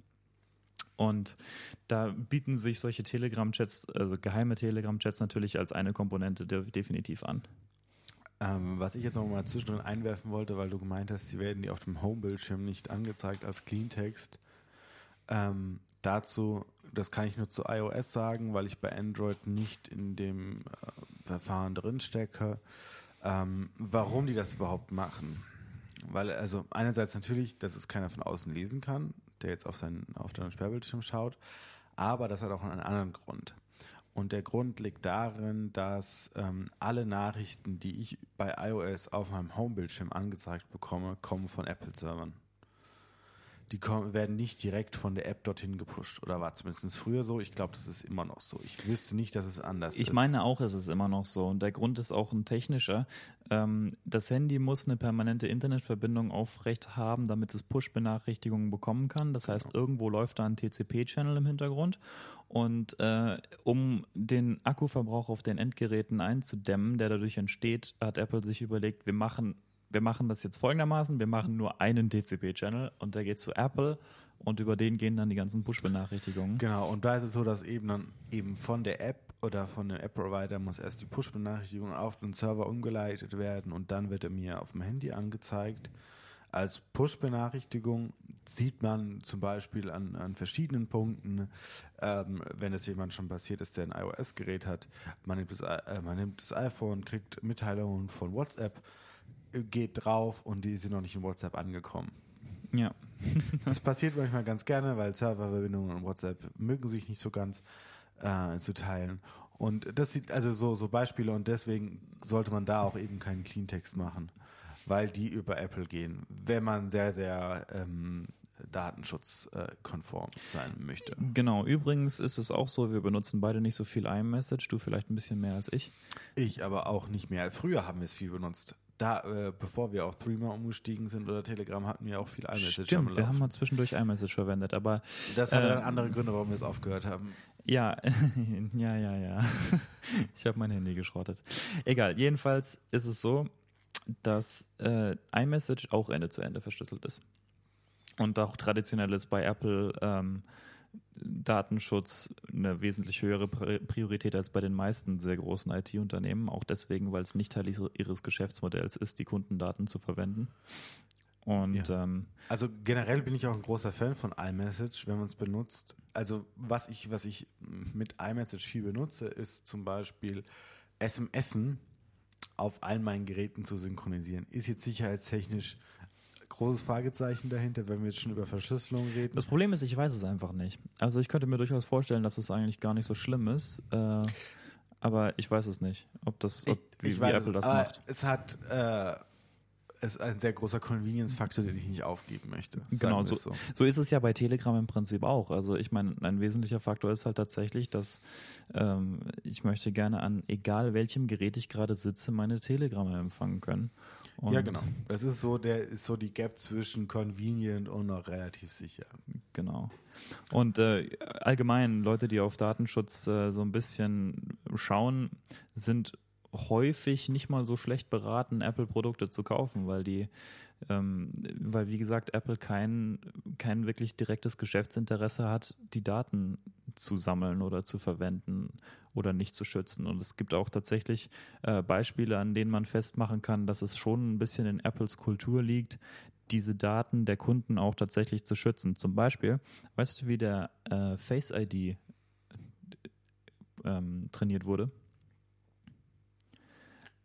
Und da bieten sich solche Telegram-Chats, also geheime Telegram-Chats natürlich als eine Komponente de definitiv an. Ähm, was ich jetzt noch mal zwischendrin einwerfen wollte, weil du gemeint hast, sie werden die auf dem Home-Bildschirm nicht angezeigt als Cleantext. Ähm, dazu, das kann ich nur zu iOS sagen, weil ich bei Android nicht in dem äh, Verfahren drin stecke. Ähm, warum die das überhaupt machen? Weil, also einerseits natürlich, dass es keiner von außen lesen kann, der jetzt auf seinen, auf deinen Sperrbildschirm schaut, aber das hat auch einen anderen Grund. Und der Grund liegt darin, dass ähm, alle Nachrichten, die ich bei iOS auf meinem Homebildschirm angezeigt bekomme, kommen von Apple-Servern. Die kommen, werden nicht direkt von der App dorthin gepusht. Oder war zumindest früher so. Ich glaube, das ist immer noch so. Ich wüsste nicht, dass es anders ist. Ich meine auch, es ist immer noch so. Und der Grund ist auch ein technischer. Ähm, das Handy muss eine permanente Internetverbindung aufrecht haben, damit es Push-Benachrichtigungen bekommen kann. Das heißt, irgendwo läuft da ein TCP-Channel im Hintergrund. Und äh, um den Akkuverbrauch auf den Endgeräten einzudämmen, der dadurch entsteht, hat Apple sich überlegt, wir machen wir machen das jetzt folgendermaßen, wir machen nur einen TCP-Channel und der geht zu Apple und über den gehen dann die ganzen Push-Benachrichtigungen. Genau, und da ist es so, dass eben dann eben von der App oder von dem App-Provider muss erst die Push-Benachrichtigung auf den Server umgeleitet werden und dann wird er mir auf dem Handy angezeigt. Als Push-Benachrichtigung sieht man zum Beispiel an, an verschiedenen Punkten, ähm, wenn es jemand schon passiert ist, der ein iOS-Gerät hat, man nimmt, das, äh, man nimmt das iPhone, kriegt Mitteilungen von WhatsApp, geht drauf und die sind noch nicht in WhatsApp angekommen. Ja. Das passiert manchmal ganz gerne, weil Serververbindungen und WhatsApp mögen sich nicht so ganz äh, zu teilen. Und das sieht also so, so Beispiele und deswegen sollte man da auch eben keinen Cleantext weil die über Apple gehen, wenn man sehr, sehr ähm, datenschutzkonform sein möchte. Genau, übrigens ist es auch so, wir benutzen beide nicht so viel iMessage, du vielleicht ein bisschen mehr als ich. Ich aber auch nicht mehr. Früher haben wir es viel benutzt. Da, äh, bevor wir auf Threema umgestiegen sind oder Telegram, hatten wir auch viel iMessage. Stimmt, wir haben mal zwischendurch iMessage verwendet, aber Das hatte äh, dann andere Gründe, warum wir es aufgehört haben. ja, ja, ja, ja. Ich habe mein Handy geschrottet. Egal, jedenfalls ist es so, dass äh, iMessage auch Ende zu Ende verschlüsselt ist. Und auch traditionell ist bei Apple ähm, Datenschutz eine wesentlich höhere Pri- Priorität als bei den meisten sehr großen IT-Unternehmen. Auch deswegen, weil es nicht Teil ihres- Geschäftsmodells ist, die Kundendaten zu verwenden. Und ähm, Also generell bin ich auch ein großer Fan von iMessage, wenn man es benutzt. Also was ich, was ich mit iMessage viel benutze, ist zum Beispiel SMSen auf allen meinen Geräten zu synchronisieren. Ist jetzt sicherheitstechnisch großes Fragezeichen dahinter, wenn wir jetzt schon über Verschlüsselung reden. das Problem ist, ich weiß es einfach nicht. Also ich könnte mir durchaus vorstellen, dass es eigentlich gar nicht so schlimm ist. Äh, aber ich weiß es nicht, ob das, ob, ich, wie, ich wie Apple das macht. Es hat äh, ist ein sehr großer Convenience-Faktor, den ich nicht aufgeben möchte. Genau, so, so. so ist es ja bei Telegram im Prinzip auch. Also ich meine, ein wesentlicher Faktor ist halt tatsächlich, dass ähm, ich möchte gerne an egal welchem Gerät ich gerade sitze, meine Telegramme empfangen können. Und Ja, genau. Das ist so, der ist so die Gap zwischen convenient und noch relativ sicher. Genau. Und äh, allgemein, Leute, die auf Datenschutz äh, so ein bisschen schauen, sind häufig nicht mal so schlecht beraten, Apple-Produkte zu kaufen, weil die, ähm, weil wie gesagt, Apple kein, kein wirklich direktes Geschäftsinteresse hat, die Daten zu sammeln oder zu verwenden oder nicht zu schützen. Und es gibt auch tatsächlich äh, Beispiele, an denen man festmachen kann, dass es schon ein bisschen in Apples Kultur liegt, diese Daten der Kunden auch tatsächlich zu schützen. Zum Beispiel, weißt du, wie der äh, Face ID ähm, trainiert wurde?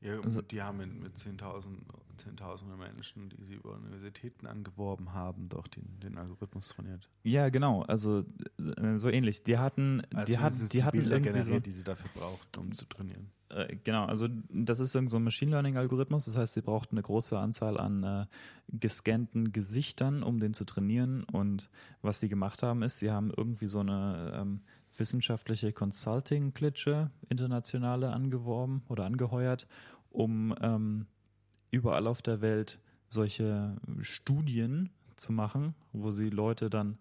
Ja, Also- die haben mit, mit 10.000 Zehntausende Menschen, die sie über Universitäten angeworben haben, doch den, den Algorithmus trainiert. Ja, genau. Also äh, so ähnlich. Die hatten, Also die, hatten, zumindest die hatten Bilder irgendwie so, generiert, die sie dafür brauchten, um zu trainieren. Äh, genau, also das ist irgend so ein Machine Learning Algorithmus. Das heißt, sie brauchten eine große Anzahl an äh, gescannten Gesichtern, um den zu trainieren. Und was sie gemacht haben, ist, sie haben irgendwie so eine ähm, wissenschaftliche Consulting-Klitsche internationale angeworben oder angeheuert, um ähm, überall auf der Welt solche Studien zu machen, wo sie Leute dann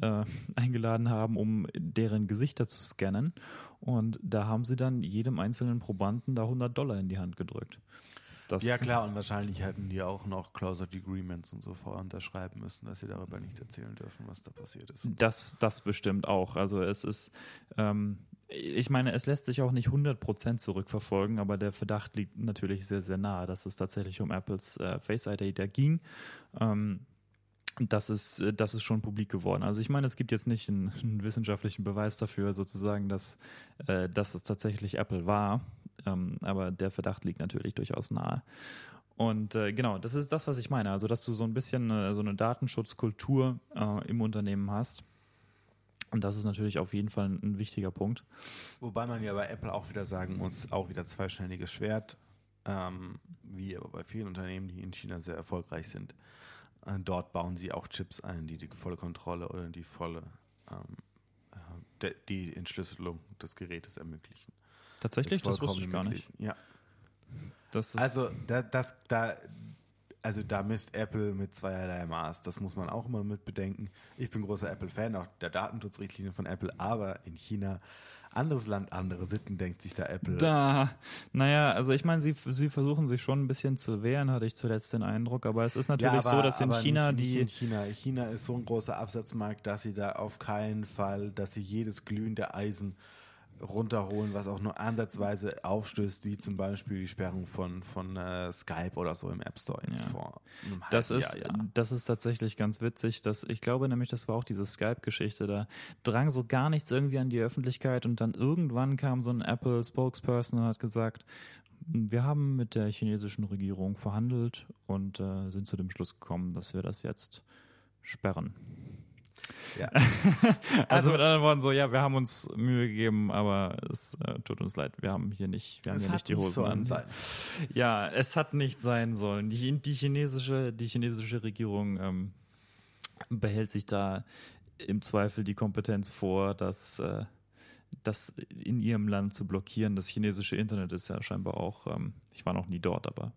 äh, eingeladen haben, um deren Gesichter zu scannen. Und da haben sie dann jedem einzelnen Probanden da 100 Dollar in die Hand gedrückt. Das, Ja, klar, und wahrscheinlich hätten die auch noch Closer Agreements und so vorher unterschreiben müssen, dass sie darüber nicht erzählen dürfen, was da passiert ist. Das, das bestimmt auch. Also es ist, ähm, ich meine, es lässt sich auch nicht 100% zurückverfolgen, aber der Verdacht liegt natürlich sehr, sehr nahe, dass es tatsächlich um Apples äh, Face ID da ging. Ähm, das ist, das ist schon publik geworden. Also ich meine, es gibt jetzt nicht einen, einen wissenschaftlichen Beweis dafür, sozusagen, dass, äh, dass es tatsächlich Apple war. Ähm, aber der Verdacht liegt natürlich durchaus nahe. Und äh, genau, das ist das, was ich meine. Also, dass du so ein bisschen äh, so eine Datenschutzkultur äh, im Unternehmen hast. Und das ist natürlich auf jeden Fall ein, wichtiger Punkt. Wobei man ja bei Apple auch wieder sagen muss, auch wieder zweischneidiges Schwert, ähm, wie aber bei vielen Unternehmen, die in China sehr erfolgreich sind. Äh, dort bauen sie auch Chips ein, die die volle Kontrolle oder die volle ähm, äh, die Entschlüsselung des Gerätes ermöglichen. Tatsächlich, das, wusste ich gar nicht. Ja. Also da, das, da, also da misst Apple mit zweierlei Maß. Das muss man auch immer mit bedenken. Ich bin großer Apple-Fan, auch der Datenschutzrichtlinien von Apple, aber in China, anderes Land, andere Sitten, denkt sich da Apple. da, naja, also ich meine, sie, sie versuchen sich schon ein bisschen zu wehren, hatte ich zuletzt den Eindruck, aber es ist natürlich so, dass in aber China nicht, die. Nicht in China. China ist so ein großer Absatzmarkt, dass sie da auf keinen Fall, dass sie jedes glühende Eisen runterholen, was auch nur ansatzweise aufstößt, wie zum Beispiel die Sperrung von, von äh, Skype oder so im App Store jetzt Ja. vor Das ist, Jahr, ja. das ist tatsächlich ganz witzig. Dass, ich glaube nämlich, das war auch diese Skype-Geschichte. Da drang so gar nichts irgendwie an die Öffentlichkeit und dann irgendwann kam so ein Apple-Spokesperson und hat gesagt, wir haben mit der chinesischen Regierung verhandelt und äh, sind zu dem Schluss gekommen, dass wir das jetzt sperren. Ja. Also, mit anderen Worten so, ja, wir haben uns Mühe gegeben, aber es äh, tut uns leid, wir haben hier nicht, wir haben hier nicht die Hosen an. sein. Ja, es hat nicht sein sollen. Die, die, chinesische, die chinesische Regierung ähm, behält sich da im Zweifel die Kompetenz vor, dass äh, das in ihrem Land zu blockieren. Das chinesische Internet ist ja scheinbar auch, ähm, ich war noch nie dort, aber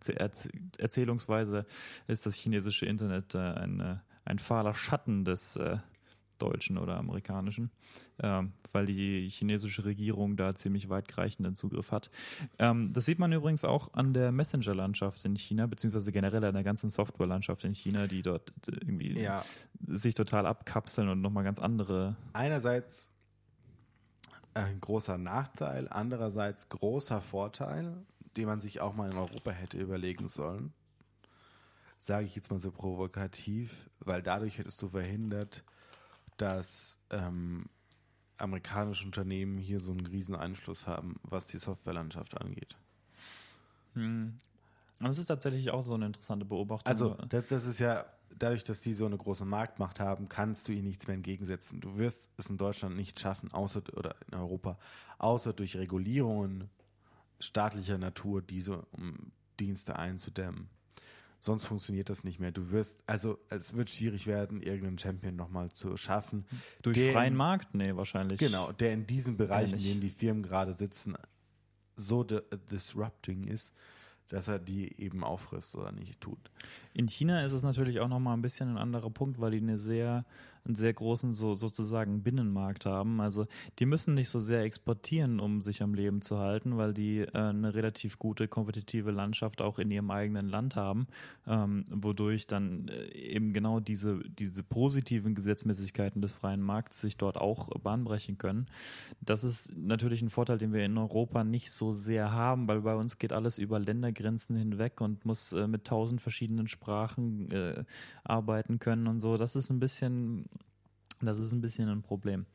erzäh- erzäh- erzählungsweise ist das chinesische Internet äh, ein, äh, ein fahler Schatten des äh, deutschen oder amerikanischen, ähm, weil die chinesische Regierung da ziemlich weitreichenden Zugriff hat. Ähm, das sieht man übrigens auch an der Messenger-Landschaft in China, beziehungsweise generell an der ganzen Software-Landschaft in China, die dort irgendwie Ja, sich total abkapseln und nochmal ganz andere. einerseits ein großer Nachteil, andererseits großer Vorteil, den man sich auch mal in Europa hätte überlegen sollen. Sage ich jetzt mal so provokativ, weil dadurch hättest du verhindert, dass ähm, amerikanische Unternehmen hier so einen riesen Einfluss haben, was die Softwarelandschaft angeht. Und das ist tatsächlich auch so eine interessante Beobachtung. Also das, das ist ja dadurch, dass die so eine große Marktmacht haben, kannst du ihnen nichts mehr entgegensetzen. Du wirst es in Deutschland nicht schaffen, außer oder in Europa, außer durch Regulierungen staatlicher Natur, diese um Dienste einzudämmen. Sonst funktioniert das nicht mehr. Du wirst, also es wird schwierig werden, irgendeinen Champion nochmal zu schaffen. Durch der freien in- Markt? Nee, wahrscheinlich. Genau, der in diesen Bereichen, in denen die Firmen gerade sitzen, so di- disrupting ist, dass er die eben auffrisst oder nicht tut. In China ist es natürlich auch nochmal ein bisschen ein anderer Punkt, weil die eine sehr, einen sehr großen so, sozusagen Binnenmarkt haben. Also die müssen nicht so sehr exportieren, um sich am Leben zu halten, weil die äh, eine relativ gute kompetitive Landschaft auch in ihrem eigenen Land haben, ähm, wodurch dann äh, eben genau diese, diese positiven Gesetzmäßigkeiten des freien Markts sich dort auch bahnbrechen können. Das ist natürlich ein Vorteil, den wir in Europa nicht so sehr haben, weil bei uns geht alles über Ländergrenzen hinweg und muss äh, mit tausend verschiedenen Sprachen äh, arbeiten können und so. Das ist ein bisschen, das ist ein bisschen ein Problem.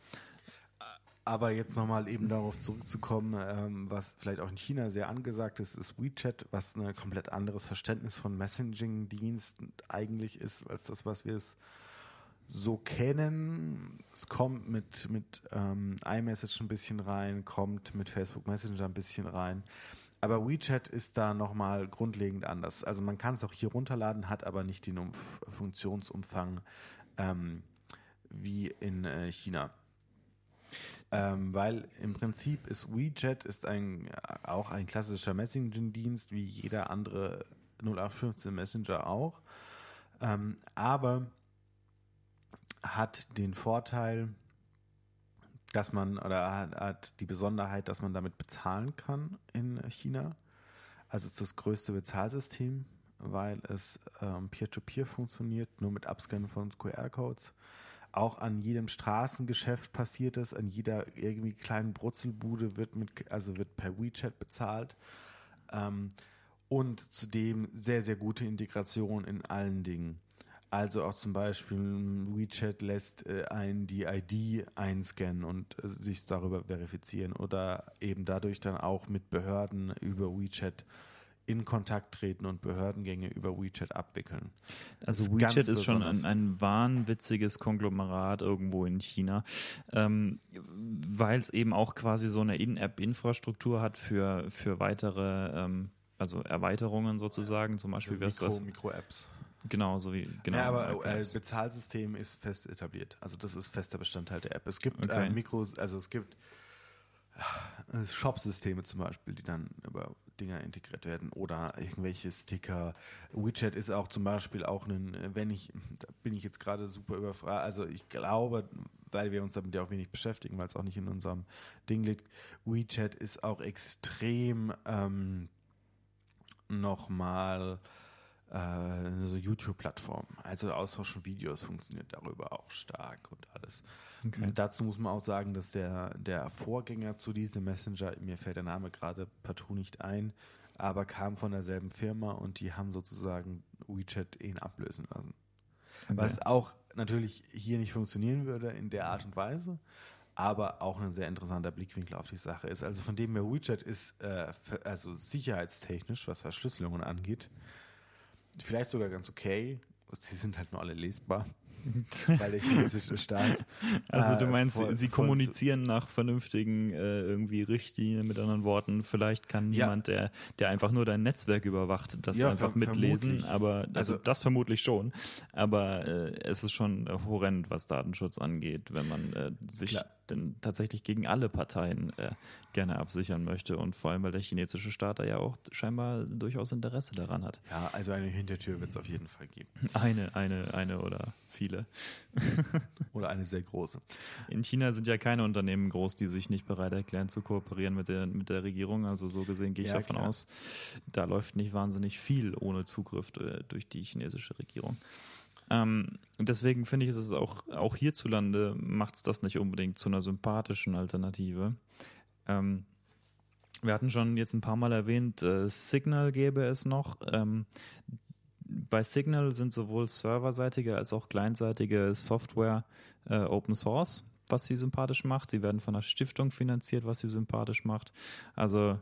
Aber jetzt nochmal eben darauf zurückzukommen, ähm, was vielleicht auch in China sehr angesagt ist, ist WeChat, was ein komplett anderes Verständnis von Messaging-Dienst eigentlich ist, als das, was wir es so kennen. Es kommt mit, mit ähm, iMessage ein bisschen rein, kommt mit Facebook Messenger ein bisschen rein. Aber WeChat ist da nochmal grundlegend anders. Also man kann es auch hier runterladen, hat aber nicht den Umf Funktionsumfang ähm, wie in äh, China. Ähm, weil im Prinzip ist WeChat ist ein, auch ein klassischer Messaging-Dienst, wie jeder andere 0815 Messenger auch. Ähm, aber hat den Vorteil, dass man, oder hat, hat die Besonderheit, dass man damit bezahlen kann in China. Also es ist das größte Bezahlsystem, weil es ähm, Peer-to-Peer funktioniert, nur mit Abscannen von QR-Codes. Auch an jedem Straßengeschäft passiert es, an jeder irgendwie kleinen Brutzelbude wird mit, also wird per WeChat bezahlt. Ähm, und zudem sehr, sehr gute Integration in allen Dingen. Also auch zum Beispiel WeChat lässt äh, einen die ID einscannen und äh, sich darüber verifizieren oder eben dadurch dann auch mit Behörden über WeChat in Kontakt treten und Behördengänge über WeChat abwickeln. Also ist WeChat ist schon ein, ein wahnwitziges Konglomerat irgendwo in China, ähm, weil es eben auch quasi so eine In-App-Infrastruktur hat für, für weitere, ähm, also Erweiterungen sozusagen, zum Beispiel es Mikro, Mikro-Apps. genau, so wie, genau. ja, aber äh. Bezahlsystem ist fest etabliert. Also das ist fester Bestandteil der App. Es gibt Okay. äh, Mikros, also es gibt äh, Shop-Systeme zum Beispiel, die dann über Dinger integriert werden oder irgendwelche Sticker. WeChat ist auch zum Beispiel auch ein, wenn ich, da bin ich jetzt gerade super überfragt, also ich glaube, weil wir uns damit ja auch wenig beschäftigen, weil es auch nicht in unserem Ding liegt, WeChat ist auch extrem ähm, nochmal äh, so YouTube-Plattform. Also Austausch von Videos funktioniert darüber auch stark und alles. Okay. Und dazu muss man auch sagen, dass der, der Vorgänger zu diesem Messenger, mir fällt der Name gerade partout nicht ein, aber kam von derselben Firma und die haben sozusagen WeChat ihn ablösen lassen. Okay. Was auch natürlich hier nicht funktionieren würde in der Art und Weise, aber auch ein sehr interessanter Blickwinkel auf die Sache ist. Also von dem her WeChat ist äh, also sicherheitstechnisch, was Verschlüsselungen angeht, vielleicht sogar ganz okay. Sie sind halt nur alle lesbar, weil der chinesische Staat. Also du äh, meinst, voll- sie voll- kommunizieren nach vernünftigen äh, irgendwie Richtlinien, mit anderen Worten. Vielleicht kann Ja. jemand, der, der einfach nur dein Netzwerk überwacht, das Ja, einfach mitlesen. vermutlich. Aber also, Also- das vermutlich schon. Aber äh, es ist schon äh, horrend, was Datenschutz angeht, wenn man äh, sich Klar. Denn tatsächlich gegen alle Parteien äh, gerne absichern möchte. Und vor allem, weil der chinesische Staat da ja auch scheinbar durchaus Interesse daran hat. Ja, also eine Hintertür wird es auf jeden Fall geben. Eine, eine, eine oder viele. Oder eine sehr große. In China sind ja keine Unternehmen groß, die sich nicht bereit erklären zu kooperieren mit der, mit der Regierung. Also so gesehen gehe ich Ja, davon klar. aus, da läuft nicht wahnsinnig viel ohne Zugriff äh, durch die chinesische Regierung. Ähm, deswegen finde ich, ist es auch, auch hierzulande macht es das nicht unbedingt zu einer sympathischen Alternative. Ähm, wir hatten schon jetzt ein paar Mal erwähnt, äh, Signal gäbe es noch. Ähm, bei Signal sind sowohl serverseitige als auch kleinseitige Software äh, Open Source, was sie sympathisch macht. Sie werden von einer Stiftung finanziert, was sie sympathisch macht. Also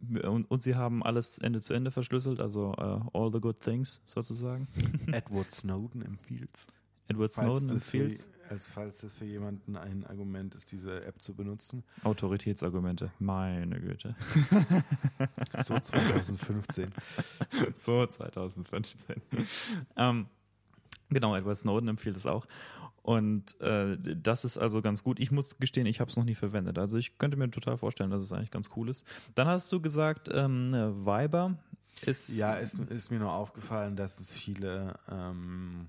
und, und sie haben alles Ende zu Ende verschlüsselt, also uh, all the good things sozusagen. Edward Snowden empfiehlt Edward Snowden falls empfiehlt als falls das für jemanden ein Argument ist, diese App zu benutzen. Autoritätsargumente. Meine Güte. So 2015. so 2015. ähm, genau, Edward Snowden empfiehlt es auch. Und äh, das ist also ganz gut. Ich muss gestehen, ich habe es noch nie verwendet. Also ich könnte mir total vorstellen, dass es eigentlich ganz cool ist. Dann hast du gesagt, ähm, Viber ist. Ja, ist, ist mir nur aufgefallen, dass es viele, ähm,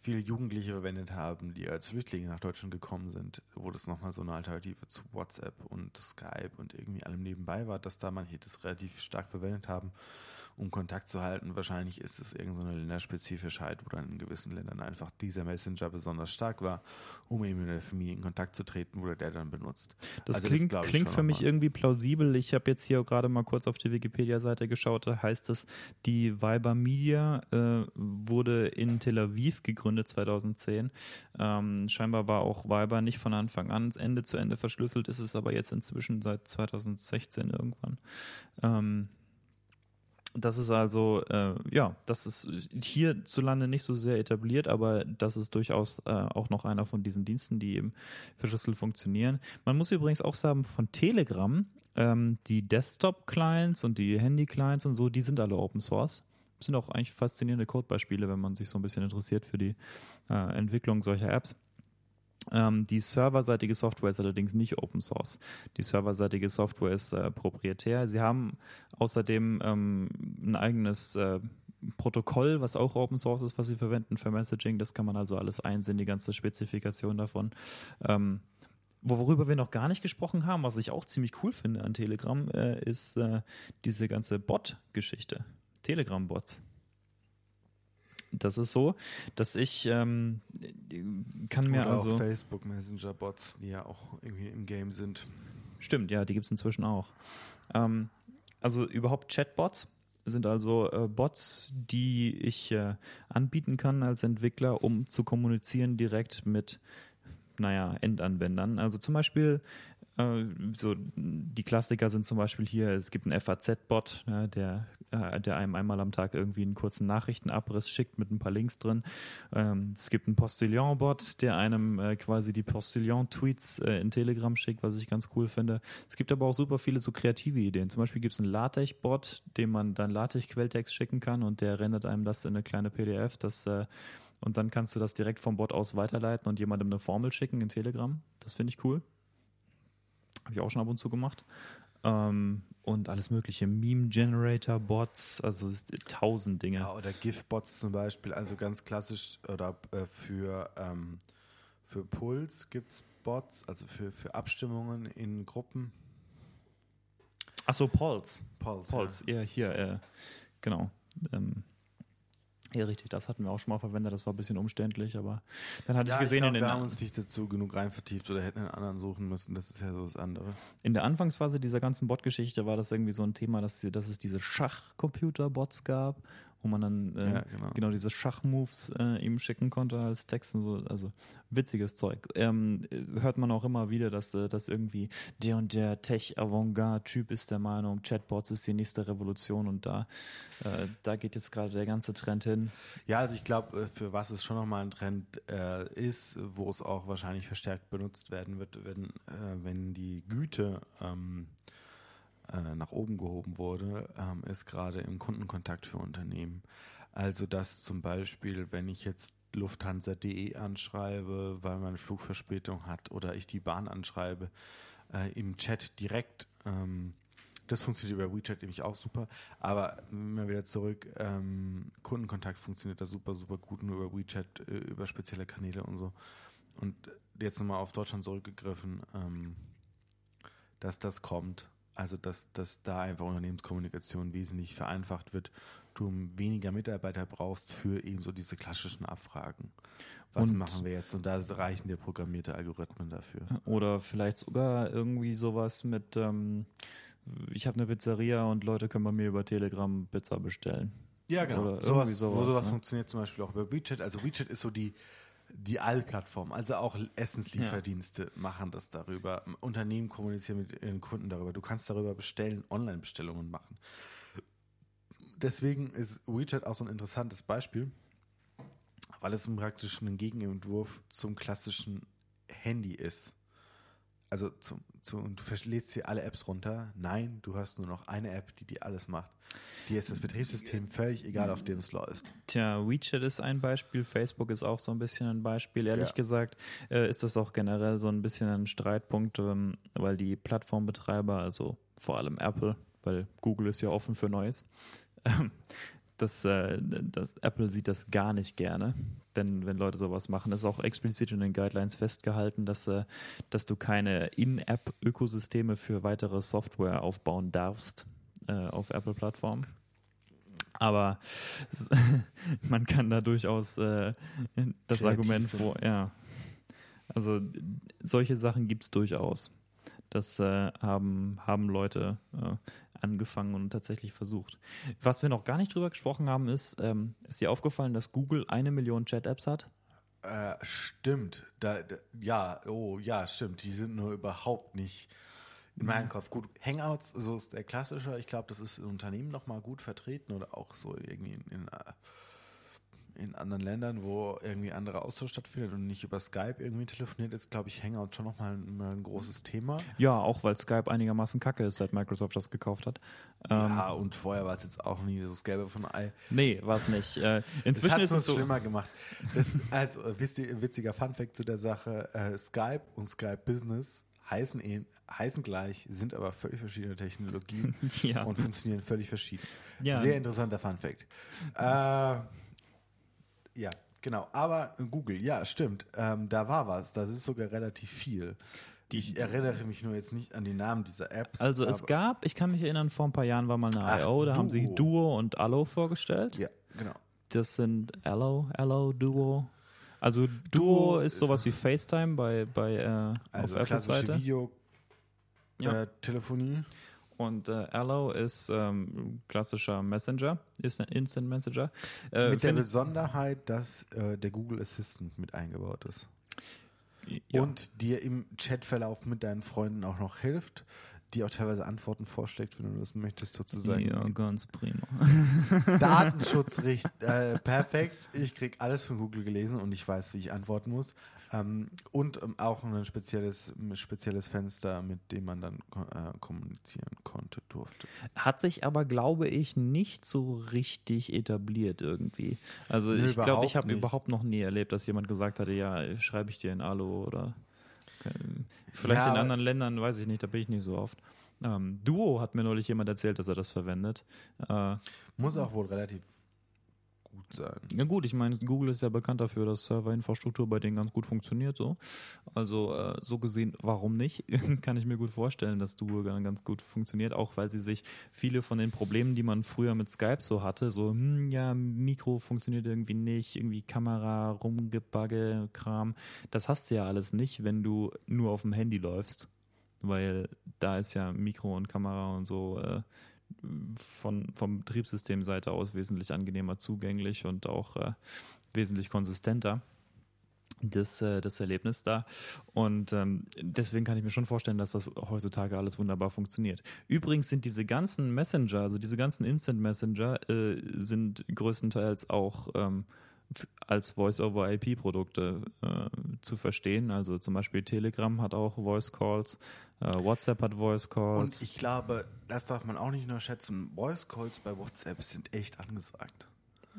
viele Jugendliche verwendet haben, die als Flüchtlinge nach Deutschland gekommen sind, wo das nochmal so eine Alternative zu WhatsApp und Skype und irgendwie allem nebenbei war, dass da manche das relativ stark verwendet haben, um Kontakt zu halten. Wahrscheinlich ist es irgendeine Länderspezifische,heit wo dann in gewissen Ländern einfach dieser Messenger besonders stark war, um eben mit der Familie in Kontakt zu treten, wurde der dann benutzt. Das Also klingt, ich, klingt für mich irgendwie plausibel. Ich habe jetzt hier gerade mal kurz auf die Wikipedia-Seite geschaut. Da heißt es, die Viber Media äh, wurde in Tel Aviv gegründet 2010. Ähm, scheinbar war auch Viber nicht von Anfang an Ende zu Ende verschlüsselt, ist es aber jetzt inzwischen seit 2016 irgendwann. Ähm, das ist also, äh, ja, das ist hierzulande nicht so sehr etabliert, aber das ist durchaus äh, auch noch einer von diesen Diensten, die eben verschlüsselt funktionieren. Man muss übrigens auch sagen, von Telegram, ähm, die Desktop-Clients und die Handy-Clients und so, die sind alle Open Source. Sind auch eigentlich faszinierende Codebeispiele, wenn man sich so ein bisschen interessiert für die äh, Entwicklung solcher Apps. Ähm, die serverseitige Software ist allerdings nicht Open Source. Die serverseitige Software ist äh, proprietär. Sie haben außerdem ähm, ein eigenes äh, Protokoll, was auch Open Source ist, was sie verwenden für Messaging. Das kann man also alles einsehen, die ganze Spezifikation davon. Ähm, Worüber wir noch gar nicht gesprochen haben, was ich auch ziemlich cool finde an Telegram, äh, ist äh, diese ganze Bot-Geschichte. Telegram-Bots. Das ist so, dass ich ähm, kann mir Oder also. auch Facebook Messenger Bots, die ja auch irgendwie im Game sind. Stimmt, ja, die gibt es inzwischen auch. Ähm, also überhaupt Chatbots sind also äh, Bots, die ich äh, anbieten kann als Entwickler, um zu kommunizieren direkt mit, naja, Endanwendern. Also zum Beispiel, so die Klassiker sind zum Beispiel hier, es gibt einen FAZ-Bot, ja, der, äh, der einem einmal am Tag irgendwie einen kurzen Nachrichtenabriss schickt mit ein paar Links drin. Ähm, es gibt einen Postillon-Bot, der einem äh, quasi die Postillon-Tweets äh, in Telegram schickt, was ich ganz cool finde. Es gibt aber auch super viele so kreative Ideen. Zum Beispiel gibt es einen LaTeX-Bot, dem man dann LaTeX-Quelltext schicken kann und der rendert einem das in eine kleine PDF, das äh, und dann kannst du das direkt vom Bot aus weiterleiten und jemandem eine Formel schicken in Telegram. Das finde ich cool. Habe ich auch schon ab und zu gemacht. Ähm, und alles mögliche. Meme-Generator-Bots, also tausend Dinge. Ja, oder GIF-Bots zum Beispiel, also ganz klassisch oder äh, für, ähm, für Puls gibt es Bots, also für, für Abstimmungen in Gruppen. Achso, Pulse. Pulse. Pulse, ja, hier, äh, genau. Ähm, ja, richtig, das hatten wir auch schon mal verwendet, das war ein bisschen umständlich, aber dann hatte Ja, ich gesehen glaub, in, den, wir haben uns nicht dazu genug rein vertieft oder hätten einen anderen suchen müssen, das ist ja so das andere. in der Anfangsphase dieser ganzen Bot-Geschichte war das irgendwie so ein Thema, dass, dass es diese Schachcomputer-Bots gab, wo man dann äh, Ja, genau. genau diese Schachmoves äh, ihm schicken konnte als Text und so, also witziges Zeug. Ähm, äh, hört man auch immer wieder, dass, äh, dass irgendwie der und der Tech-Avantgarde-Typ ist der Meinung, Chatbots ist die nächste Revolution und da, äh, da geht jetzt gerade der ganze Trend hin. Ja, also ich glaube, für was es schon nochmal ein Trend äh, ist, wo es auch wahrscheinlich verstärkt benutzt werden wird, wenn, äh, wenn die Güte ähm, äh, nach oben gehoben wurde, ähm, ist gerade im Kundenkontakt für Unternehmen. Also dass zum Beispiel, wenn ich jetzt Lufthansa.de anschreibe, weil man Flugverspätung hat, oder ich die Bahn anschreibe, äh, im Chat direkt ähm, das funktioniert über WeChat nämlich auch super. Aber mal wieder zurück, ähm, Kundenkontakt funktioniert da super, super gut, nur über WeChat, äh, über spezielle Kanäle und so. Und jetzt nochmal auf Deutschland zurückgegriffen, ähm, dass das kommt. Also, dass, dass da einfach Unternehmenskommunikation wesentlich vereinfacht wird, du weniger Mitarbeiter brauchst für eben so diese klassischen Abfragen. Was Und- machen wir jetzt? Und da reichen dir programmierte Algorithmen dafür. Oder vielleicht sogar irgendwie sowas mit, ähm, ich habe eine Pizzeria und Leute können bei mir über Telegram Pizza bestellen. Ja, genau. Oder sowas, sowas, sowas ne? funktioniert zum Beispiel auch über WeChat. Also WeChat ist so die, die All-Plattform, also auch Essenslieferdienste ja. machen das darüber. Unternehmen kommunizieren mit ihren Kunden darüber. Du kannst darüber bestellen, Online-Bestellungen machen. Deswegen ist WeChat auch so ein interessantes Beispiel, weil es praktisch ein Gegenentwurf zum klassischen Handy ist also zum, zu, du lädst hier alle Apps runter. Nein, du hast nur noch eine App, die dir alles macht. Dir ist das Betriebssystem völlig egal, auf dem es läuft. Tja, WeChat ist ein Beispiel, Facebook ist auch so ein bisschen ein Beispiel. Ehrlich ja. gesagt äh, ist das auch generell so ein bisschen ein Streitpunkt, ähm, weil die Plattformbetreiber, also vor allem Apple, weil Google ist ja offen für Neues, ähm, das, äh, das Apple sieht das gar nicht gerne, wenn, wenn Leute sowas machen. Das ist auch explizit in den Guidelines festgehalten, dass, äh, dass du keine In-App-Ökosysteme für weitere Software aufbauen darfst äh, auf Apple-Plattformen. Aber man kann da durchaus äh, das Kreativ Argument vor, ja. Also solche Sachen gibt es durchaus. Das äh, haben, haben Leute äh, angefangen und tatsächlich versucht. Was wir noch gar nicht drüber gesprochen haben, ist, ähm, ist dir aufgefallen, dass Google eine Million Chat-Apps hat? Äh, stimmt. Da, da, ja, oh ja, stimmt. Die sind nur überhaupt nicht in meinem mhm. Kopf. Gut, Hangouts, so ist der klassische. Ich glaube, das ist in Unternehmen nochmal gut vertreten oder auch so irgendwie in, in uh, in anderen Ländern, wo irgendwie andere Austausch stattfindet und nicht über Skype irgendwie telefoniert, ist, glaube ich, Hangout schon nochmal ein, ein großes Thema. Ja, auch weil Skype einigermaßen kacke ist, seit Microsoft das gekauft hat. Ja, ähm, und vorher war es jetzt auch nie das Gelbe von Ei. Nee, war es nicht. Äh, inzwischen ist es so. schlimmer gemacht. Das, also, witziger Funfact zu der Sache: äh, Skype und Skype Business heißen, eh, heißen gleich, sind aber völlig verschiedene Technologien ja. und funktionieren völlig verschieden. Ja. Sehr interessanter Funfact. Äh, ja, genau. Aber Google, ja, stimmt. Ähm, da war was. Das ist sogar relativ viel. Die, ich erinnere mich nur jetzt nicht an die Namen dieser Apps. Also es gab, ich kann mich erinnern, vor ein paar Jahren war mal eine I.O., da Duo. haben sie Duo und Allo vorgestellt. Ja, genau. Das sind Allo, Allo, Duo. Also Duo, Duo ist sowas wie FaceTime bei, bei äh, also auf Apple Seite. Video ja. äh, Telefonie. Und äh, Allo ist ähm, klassischer Messenger, ist ein Instant Messenger. Äh, mit der Besonderheit, dass äh, der Google Assistant mit eingebaut ist. Ja. Und dir im Chatverlauf mit deinen Freunden auch noch hilft, die auch teilweise Antworten vorschlägt, wenn du das möchtest, sozusagen. Ja, ganz prima. Datenschutz äh, perfekt. Ich krieg alles von Google gelesen und ich weiß, wie ich antworten muss. Ähm, und ähm, auch ein spezielles, spezielles Fenster, mit dem man dann äh, kommunizieren konnte, durfte. Hat sich aber, glaube ich, nicht so richtig etabliert irgendwie. Also Nö, ich glaube, ich habe überhaupt noch nie erlebt, dass jemand gesagt hatte, ja, schreibe ich dir in Alu oder äh, vielleicht ja, in anderen Ländern, weiß ich nicht, da bin ich nicht so oft. Ähm, Duo hat mir neulich jemand erzählt, dass er das verwendet. Äh, Muss auch wohl relativ gut sein. Ja gut, ich meine, Google ist ja bekannt dafür, dass Serverinfrastruktur bei denen ganz gut funktioniert. So, also äh, so gesehen, warum nicht? Kann ich mir gut vorstellen, dass Duo dann ganz gut funktioniert, auch weil sie sich viele von den Problemen, die man früher mit Skype so hatte, so hm, ja Mikro funktioniert irgendwie nicht, irgendwie Kamera rumgebagge Kram, das hast du ja alles nicht, wenn du nur auf dem Handy läufst, weil da ist ja Mikro und Kamera und so äh, von, vom Betriebssystemseite aus wesentlich angenehmer zugänglich und auch äh, wesentlich konsistenter das, äh, das Erlebnis da. Und ähm, deswegen kann ich mir schon vorstellen, dass das heutzutage alles wunderbar funktioniert. Übrigens sind diese ganzen Messenger, also diese ganzen Instant Messenger, äh, sind größtenteils auch ähm, als Voice-over-IP-Produkte äh, zu verstehen. Also zum Beispiel Telegram hat auch Voice Calls, äh, WhatsApp hat Voice Calls. Und ich glaube, das darf man auch nicht nur schätzen. Voice Calls bei WhatsApp sind echt angesagt.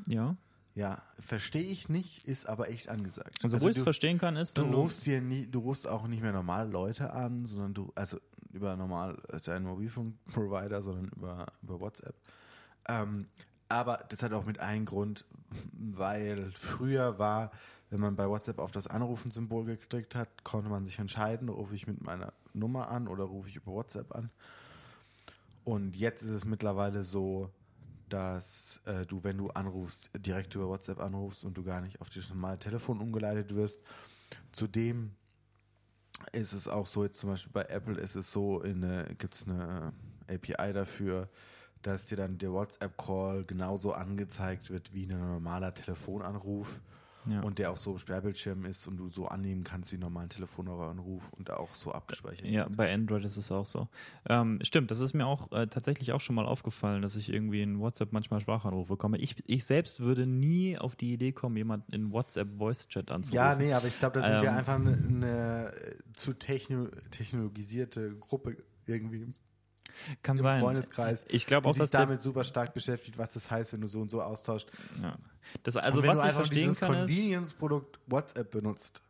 Ja. Ja, verstehe ich nicht, ist aber echt angesagt. Also, also wo ich es verstehen kann, ist, du rufst dir nie, du rufst auch nicht mehr normale Leute an, sondern du, also über normal äh, deinen Mobilfunkprovider, sondern über, über WhatsApp. Ähm, aber das hat auch mit einem Grund, weil früher war, wenn man bei WhatsApp auf das Anrufen-Symbol geklickt hat, konnte man sich entscheiden, rufe ich mit meiner Nummer an oder rufe ich über WhatsApp an. Und jetzt ist es mittlerweile so, dass äh, du, wenn du anrufst, direkt über WhatsApp anrufst und du gar nicht auf das normale Telefon umgeleitet wirst. Zudem ist es auch so, jetzt zum Beispiel bei Apple ist es so, gibt es eine API dafür, dass dir dann der WhatsApp-Call genauso angezeigt wird wie ein normaler Telefonanruf. Ja. und der auch so Sperrbildschirm ist und du so annehmen kannst wie einen normalen Telefonhöreranruf und auch so abgespeichert. Ja, bei Android ist es auch so. Ähm, stimmt, das ist mir auch äh, tatsächlich auch schon mal aufgefallen, dass ich irgendwie in WhatsApp manchmal Sprachanrufe bekomme. Ich, ich selbst würde nie auf die Idee kommen, jemand in WhatsApp Voice Chat anzurufen. Ja, nee, aber ich glaube, das sind wir Ähm, einfach eine, eine äh, zu techno technologisierte Gruppe irgendwie Kann im sein. Freundeskreis, Ich glaube auch, sich dass damit super stark beschäftigt, was das heißt, wenn du so und so austauscht. ja. das, also und wenn was du ich einfach verstehen dieses kann Convenience-Produkt WhatsApp benutzt,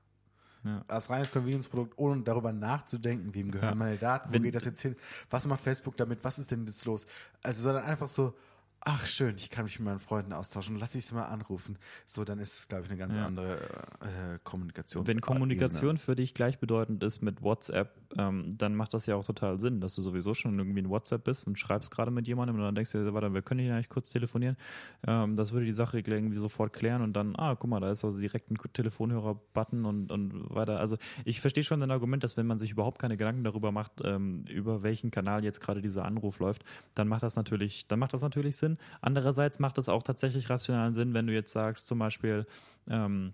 Ja. als reines Convenience-Produkt, ohne darüber nachzudenken, wem gehören Ja. meine Daten, wo Wenn- geht das jetzt hin, was macht Facebook damit, was ist denn jetzt los? Also, sondern einfach so, ach schön, ich kann mich mit meinen Freunden austauschen, lass ich sie mal anrufen. So, dann ist es, glaube ich, eine ganz Ja. andere äh, Kommunikation. wenn Kommunikation für dich gleichbedeutend ist mit WhatsApp, ähm, dann macht das ja auch total Sinn, dass du sowieso schon irgendwie in WhatsApp bist und schreibst gerade mit jemandem und dann denkst du dir, warte, wir können hier eigentlich kurz telefonieren. Ähm, das würde die Sache irgendwie sofort klären und dann, ah, guck mal, da ist also direkt ein Telefonhörer-Button und, und weiter. Also ich verstehe schon dein Argument, dass wenn man sich überhaupt keine Gedanken darüber macht, ähm, über welchen Kanal jetzt gerade dieser Anruf läuft, dann macht das natürlich, dann macht das natürlich Sinn. Andererseits macht es auch tatsächlich rationalen Sinn, wenn du jetzt sagst, zum Beispiel, ähm,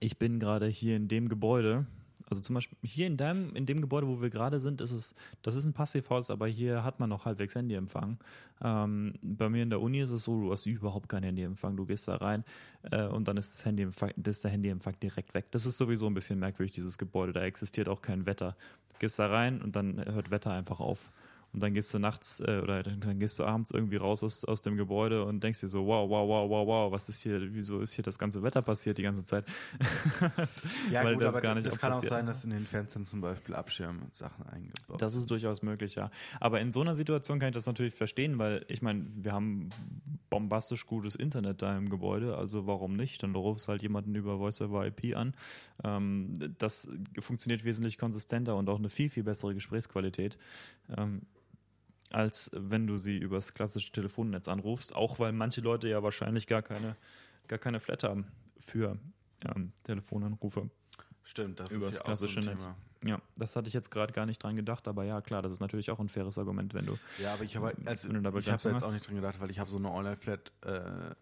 ich bin gerade hier in dem Gebäude. Also zum Beispiel hier in deinem, in dem Gebäude, wo wir gerade sind, ist es, das ist ein Passivhaus, aber hier hat man noch halbwegs Handyempfang. Ähm, bei mir in der Uni ist es so, du hast überhaupt keinen Handyempfang. Du gehst da rein äh, und dann ist, das Handyempfang, ist der Handyempfang direkt weg. Das ist sowieso ein bisschen merkwürdig, dieses Gebäude. Da existiert auch kein Wetter. Du gehst da rein und dann hört Wetter einfach auf. Und dann gehst du nachts äh, oder dann, dann gehst du abends irgendwie raus aus, aus dem Gebäude und denkst dir so, wow, wow, wow, wow, wow, was ist hier, wieso ist hier das ganze Wetter passiert die ganze Zeit? Ja, Weil gut, das aber gar nicht das kann auch sein, dass in den Fenstern zum Beispiel Abschirmsachen eingebaut Das ist durchaus möglich, ja. Aber in so einer Situation kann ich das natürlich verstehen, weil ich meine, wir haben bombastisch gutes Internet da im Gebäude, also warum nicht? Dann rufst halt jemanden über Voice over IP an. Ähm, das funktioniert wesentlich konsistenter und auch eine viel, viel bessere Gesprächsqualität. Ähm, als wenn du sie übers klassische Telefonnetz anrufst, auch weil manche Leute ja wahrscheinlich gar keine, gar keine Flat haben für ähm, Telefonanrufe. Stimmt, das Übers ist ja auch so ein klassische Netz. Thema. Ja, das hatte ich jetzt gerade gar nicht dran gedacht, aber ja, klar, das ist natürlich auch ein faires Argument, wenn du. Ja, aber ich habe also, du da ich da Begrenzung jetzt hast. auch nicht dran gedacht, weil ich habe so eine Online-Flat, äh,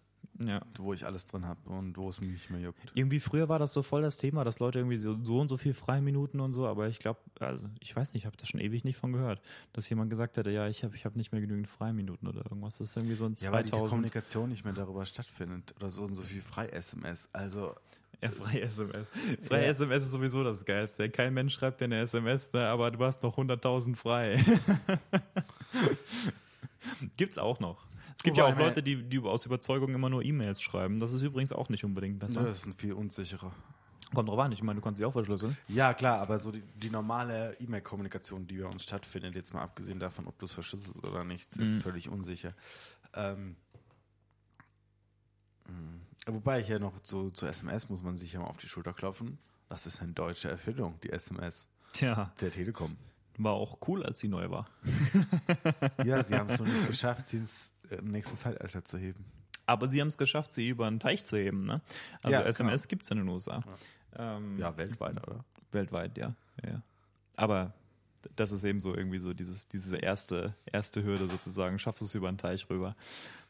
Ja. wo ich alles drin habe und wo es mich nicht mehr juckt. Irgendwie früher war das so voll das Thema, dass Leute irgendwie so, so und so viel Freiminuten und so, aber ich glaube, also ich weiß nicht, ich habe da schon ewig nicht von gehört, dass jemand gesagt hätte, ja, ich habe ich hab nicht mehr genügend Freiminuten oder irgendwas. Das ist irgendwie so ein Ja, weil die 2000. Kommunikation nicht mehr darüber stattfindet oder so und so viel Frei-SMS. Also, Ja, frei SMS. Frei Ja. SMS ist sowieso das Geilste. Kein Mensch schreibt dir eine SMS, ne, aber du hast noch 100.000 frei. Gibt's auch noch. Es gibt Wobei, ja auch ne- Leute, die, die aus Überzeugung immer nur E-Mails schreiben. Das ist übrigens auch nicht unbedingt besser. das ist ein viel unsicherer. Kommt drauf an, ich meine, du kannst sie auch verschlüsseln. Ja, klar, aber so die, die normale E-Mail-Kommunikation, die bei uns stattfindet, jetzt mal abgesehen davon, ob du es verschlüsselst oder nicht, ist Mhm. völlig unsicher. Ähm, mh. wobei ich ja noch zu, zu SMS muss man sich ja mal auf die Schulter klopfen. Das ist eine deutsche Erfindung, die SMS Tja, der Telekom. war auch cool, als sie neu war. Ja, sie haben es noch nicht geschafft, sie ins nächste Zeitalter zu heben. Aber sie haben es geschafft, sie über einen Teich zu heben. Ne? Also Ja, SMS gibt es in den USA. Ähm, Ja, weltweit, oder? Weltweit, ja. ja. ja. Aber das ist eben so irgendwie so dieses, diese erste, erste Hürde sozusagen. Schaffst du es über einen Teich rüber.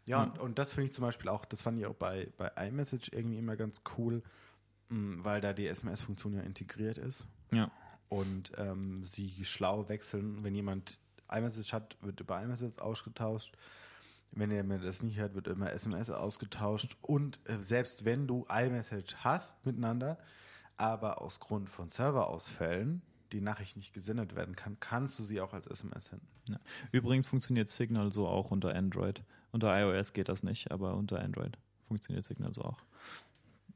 Ja, und, und das finde ich zum Beispiel auch, das fand ich auch bei, bei iMessage irgendwie immer ganz cool, mh, weil da die SMS-Funktion ja integriert ist. Ja. und ähm, sie schlau wechseln. Wenn jemand iMessage hat, wird über iMessage ausgetauscht. Wenn er mir das nicht hört, wird immer SMS ausgetauscht. Und äh, selbst wenn du iMessage hast miteinander, aber aus Grund von Serverausfällen die Nachricht nicht gesendet werden kann, kannst du sie auch als SMS senden. ja. Übrigens funktioniert Signal so auch unter Android. Unter iOS geht das nicht, aber unter Android funktioniert Signal so auch.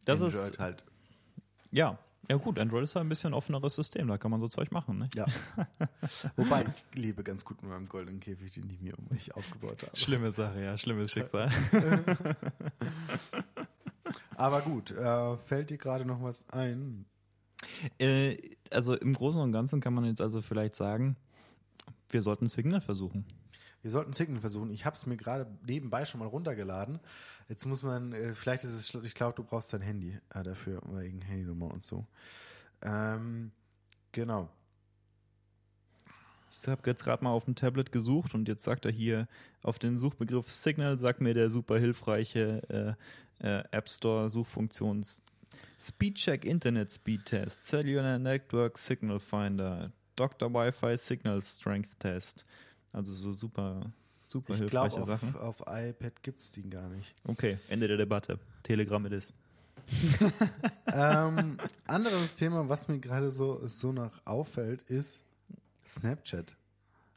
Das Android ist, halt. ja. Ja gut, Android ist ja ein bisschen offeneres System, da kann man so Zeug machen, ne? Ja. Wobei ich lebe ganz gut mit meinem goldenen Käfig, den ich mir um mich aufgebaut habe. Schlimme Sache, ja, schlimmes Schicksal. Aber gut, äh, fällt dir gerade noch was ein? äh, also im Großen und Ganzen kann man jetzt also vielleicht sagen, wir sollten Signal versuchen. Wir sollten Signal versuchen. Ich habe es mir gerade nebenbei schon mal runtergeladen. Jetzt muss man, äh, vielleicht ist es, ich glaube, du brauchst dein Handy äh, dafür, wegen Handynummer und so. Ähm, genau. Ich habe jetzt gerade mal auf dem Tablet gesucht und jetzt sagt er hier auf den Suchbegriff Signal, sagt mir der super hilfreiche äh, äh, App Store Suchfunktions Speedcheck Internet Speed Test, Cellular Network Signal Finder, Dr. Wi-Fi Signal Strength Test. Also so super, super Ich hilfreiche glaube, Sachen. auf, auf iPad gibt es die gar nicht. Okay, Ende der Debatte. Telegram it is. ähm, anderes Thema, was mir gerade so, so noch auffällt, ist Snapchat.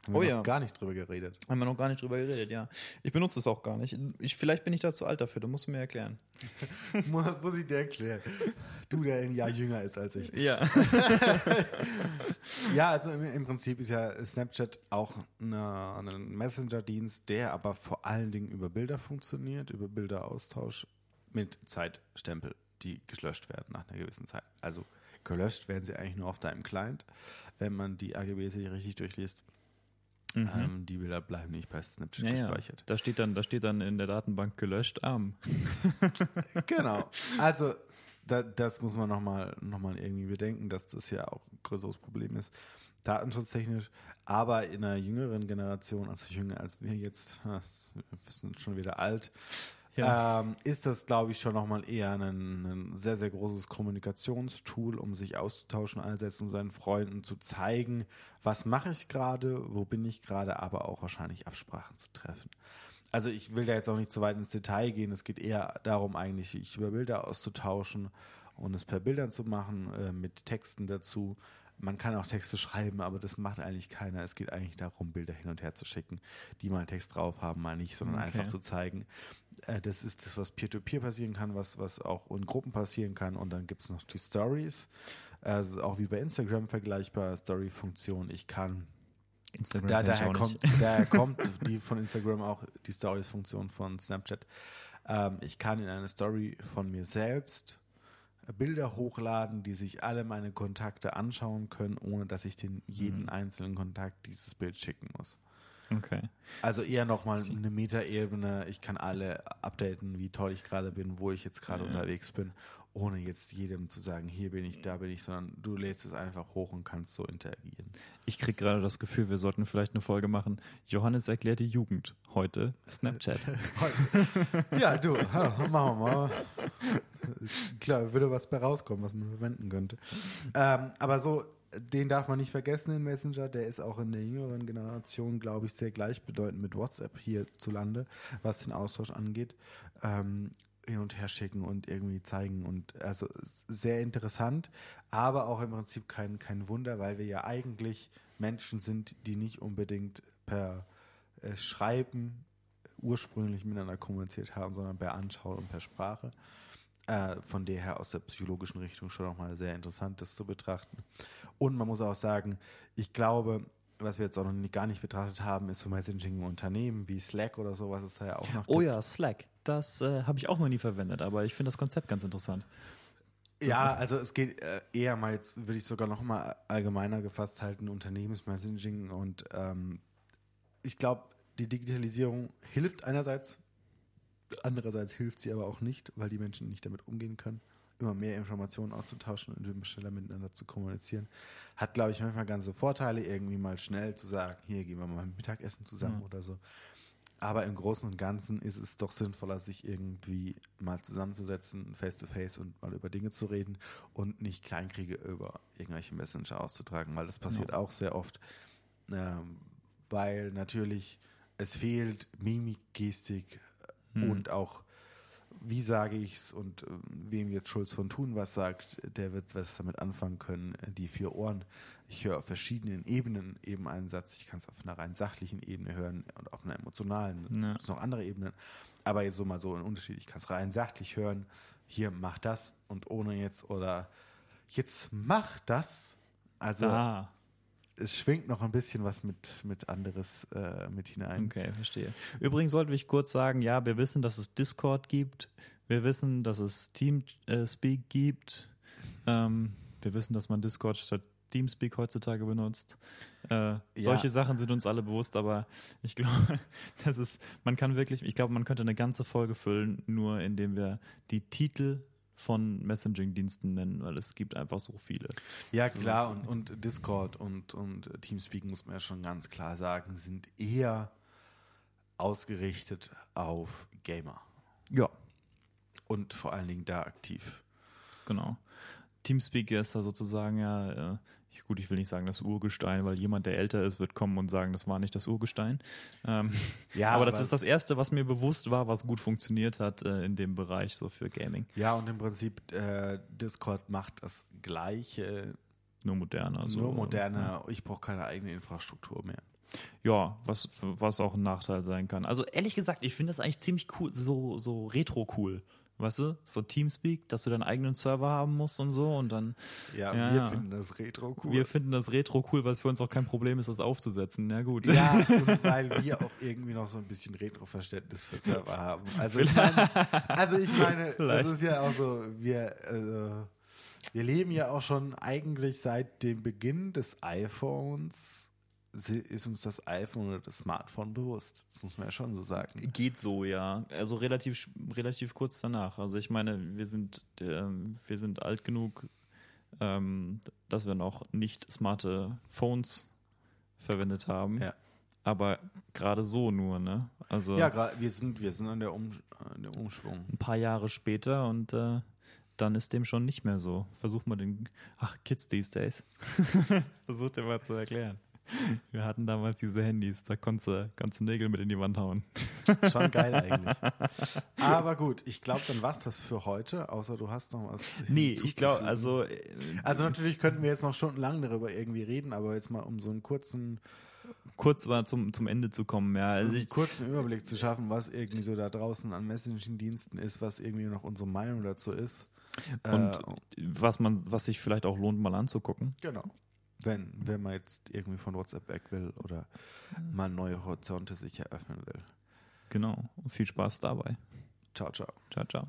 Haben wir Oh noch ja. gar nicht drüber geredet. Haben wir noch gar nicht drüber geredet, ja. Ich benutze das auch gar nicht. Ich, vielleicht bin ich da zu alt dafür, da musst du mir erklären. Mu- Muss ich dir erklären. Du, der ein Jahr jünger ist als ich. Ja. Ja, also im, im Prinzip ist ja Snapchat auch eine, ein Messenger-Dienst, der aber vor allen Dingen über Bilder funktioniert, über Bilderaustausch mit Zeitstempel, die gelöscht werden nach einer gewissen Zeit. Also gelöscht werden sie eigentlich nur auf deinem Client, wenn man die AGBs sich richtig durchliest. Ähm, die Bilder bleiben nicht bei Snapchat Mhm. Ja, ja. gespeichert. Da steht dann, da steht dann in der Datenbank gelöscht arm. Genau. Also da, das muss man nochmal noch mal irgendwie bedenken, dass das ja auch ein größeres Problem ist, datenschutztechnisch. Aber in einer jüngeren Generation, also jünger als wir jetzt, wir sind schon wieder alt, Ja. ähm, ist das, glaube ich, schon nochmal eher ein, ein sehr, sehr großes Kommunikationstool, um sich auszutauschen, einerseits um seinen Freunden zu zeigen, was mache ich gerade, wo bin ich gerade, aber auch wahrscheinlich Absprachen zu treffen. Also ich will da jetzt auch nicht zu weit ins Detail gehen. Es geht eher darum, eigentlich sich über Bilder auszutauschen und es per Bildern zu machen, äh, mit Texten dazu. Man kann auch Texte schreiben, aber das macht eigentlich keiner. Es geht eigentlich darum, Bilder hin und her zu schicken, die mal einen Text drauf haben, mal nicht, sondern Okay. einfach zu zeigen. Äh, das ist das, was Peer-to-Peer passieren kann, was, was auch in Gruppen passieren kann. Und dann gibt es noch die Stories. Also auch wie bei Instagram vergleichbar, Story-Funktion. Ich kann Instagram da, daher, kommt, nicht. daher kommt die von Instagram auch die Stories-Funktion von Snapchat. Ähm, ich kann in eine Story von mir selbst Bilder hochladen, die sich alle meine Kontakte anschauen können, ohne dass ich den jeden Mhm. einzelnen Kontakt dieses Bild schicken muss. Okay. Also eher nochmal eine Metaebene. Ich kann alle updaten, wie toll ich gerade bin, wo ich jetzt gerade Ja. unterwegs bin, ohne jetzt jedem zu sagen, hier bin ich, da bin ich, sondern du lädst es einfach hoch und kannst so interagieren. Ich krieg gerade das Gefühl, wir sollten vielleicht eine Folge machen. Johannes erklärt die Jugend. Heute Snapchat. Ja, du, machen wir mal. Klar, würde was bei rauskommen, was man verwenden könnte. Ähm, aber so, den darf man nicht vergessen, den Messenger. Der ist auch in der jüngeren Generation, glaube ich, sehr gleichbedeutend mit WhatsApp hierzulande, was den Austausch angeht. Ähm, hin und her schicken und irgendwie zeigen und also sehr interessant, aber auch im Prinzip kein, kein Wunder, weil wir ja eigentlich Menschen sind, die nicht unbedingt per äh, Schreiben ursprünglich miteinander kommuniziert haben, sondern per Anschauen und per Sprache. Äh, von daher aus der psychologischen Richtung schon nochmal sehr interessant, das zu betrachten. Und man muss auch sagen, ich glaube, was wir jetzt auch noch nicht, gar nicht betrachtet haben, ist so Messaging im Unternehmen wie Slack oder so, was es da ja auch noch Oh gibt. ja, Slack. Das äh, habe ich auch noch nie verwendet, aber ich finde das Konzept ganz interessant. Ja, also es geht äh, eher mal, jetzt würde ich sogar noch mal allgemeiner gefasst halten, Unternehmensmessaging und ähm, ich glaube, die Digitalisierung hilft einerseits, andererseits hilft sie aber auch nicht, weil die Menschen nicht damit umgehen können, immer mehr Informationen auszutauschen und immer schneller miteinander zu kommunizieren. Hat, glaube ich, manchmal ganze Vorteile, irgendwie mal schnell zu sagen, hier gehen wir mal Mittagessen zusammen Ja. oder so. Aber im Großen und Ganzen ist es doch sinnvoller, sich irgendwie mal zusammenzusetzen, face to face und mal über Dinge zu reden und nicht Kleinkriege über irgendwelche Messenger auszutragen, weil das passiert Ja. auch sehr oft. Ähm, weil natürlich es fehlt Mimik, Gestik Hm. und auch, wie sage ich's und ähm, wem jetzt Schulz von Thun was sagt, der wird was damit anfangen können. Äh, Die vier Ohren. Ich höre auf verschiedenen Ebenen eben einen Satz. Ich kann es auf einer rein sachlichen Ebene hören und auf einer emotionalen. Ja. Es noch andere Ebenen. Aber jetzt so mal so ein Unterschied. Ich kann es rein sachlich hören. Hier, mach das und ohne jetzt oder jetzt mach das. Also ah, es schwingt noch ein bisschen was mit, mit anderes äh, mit hinein. okay, verstehe. Übrigens sollte ich kurz sagen, ja, wir wissen, dass es Discord gibt. Wir wissen, dass es Teamspeak gibt. Ähm, wir wissen, dass man Discord statt Teamspeak heutzutage benutzt. Äh, Solche Sachen sind uns alle bewusst, aber ich glaube, das ist, man kann wirklich, ich glaube, man könnte eine ganze Folge füllen, nur indem wir die Titel von Messaging-Diensten nennen, weil es gibt einfach so viele. Ja, Das klar, und, und Discord und, und Teamspeak muss man ja schon ganz klar sagen, sind eher ausgerichtet auf Gamer Ja, und vor allen Dingen da aktiv. genau. Teamspeak ist da sozusagen ja, äh, gut, ich will nicht sagen das Urgestein, weil jemand, der älter ist, wird kommen und sagen, das war nicht das Urgestein. Ähm, ja, aber das aber ist das Erste, was mir bewusst war, was gut funktioniert hat äh, in dem Bereich so für Gaming. Ja, und im Prinzip äh, Discord macht das Gleiche. Nur moderner. So. Nur moderner. Ja. Ich brauche keine eigene Infrastruktur mehr. Ja, was, was auch ein Nachteil sein kann. Also ehrlich gesagt, ich finde das eigentlich ziemlich cool, so, so retro cool weißt du, so Teamspeak, dass du deinen eigenen Server haben musst und so und dann. Ja, ja wir finden das Retro cool. Wir finden das Retro cool, weil es für uns auch kein Problem ist, das aufzusetzen. Ja, gut. Ja, und weil wir auch irgendwie noch so ein bisschen Retro-Verständnis für Server haben. Also ich meine, also ich meine, das ist ja auch so, wir, also, wir leben ja auch schon eigentlich seit dem Beginn des iPhones ist uns das iPhone oder das Smartphone bewusst. Das muss man ja schon so sagen. Geht so, ja. Also relativ, relativ kurz danach. Also ich meine, wir sind, äh, wir sind alt genug, ähm, dass wir noch nicht smarte Phones verwendet haben. Ja. Aber gerade so nur, ne? Also ja, wir sind, wir sind an der, um, an der Umschwung. Ein paar Jahre später und äh, dann ist dem schon nicht mehr so. Versuch mal den, ach, Kids these days. Versuch dir mal zu erklären. Wir hatten damals diese Handys, da konntest du ganze Nägel mit in die Wand hauen. Schon geil eigentlich. Aber gut, ich glaube, dann war es das für heute, außer du hast noch was. Nee, ich glaube, also. Äh, also natürlich könnten wir jetzt noch stundenlang darüber irgendwie reden, aber jetzt mal um so einen kurzen. Kurz mal zum, zum Ende zu kommen, ja. Also um einen kurzen Überblick zu schaffen, was irgendwie so da draußen an Messaging-Diensten ist, was irgendwie noch unsere Meinung dazu ist. Und äh, was man, was sich vielleicht auch lohnt, mal anzugucken. Genau wenn, wenn man jetzt irgendwie von WhatsApp weg will oder mal neue Horizonte sich eröffnen will. Genau. Viel Spaß dabei. Ciao, ciao. Ciao, ciao.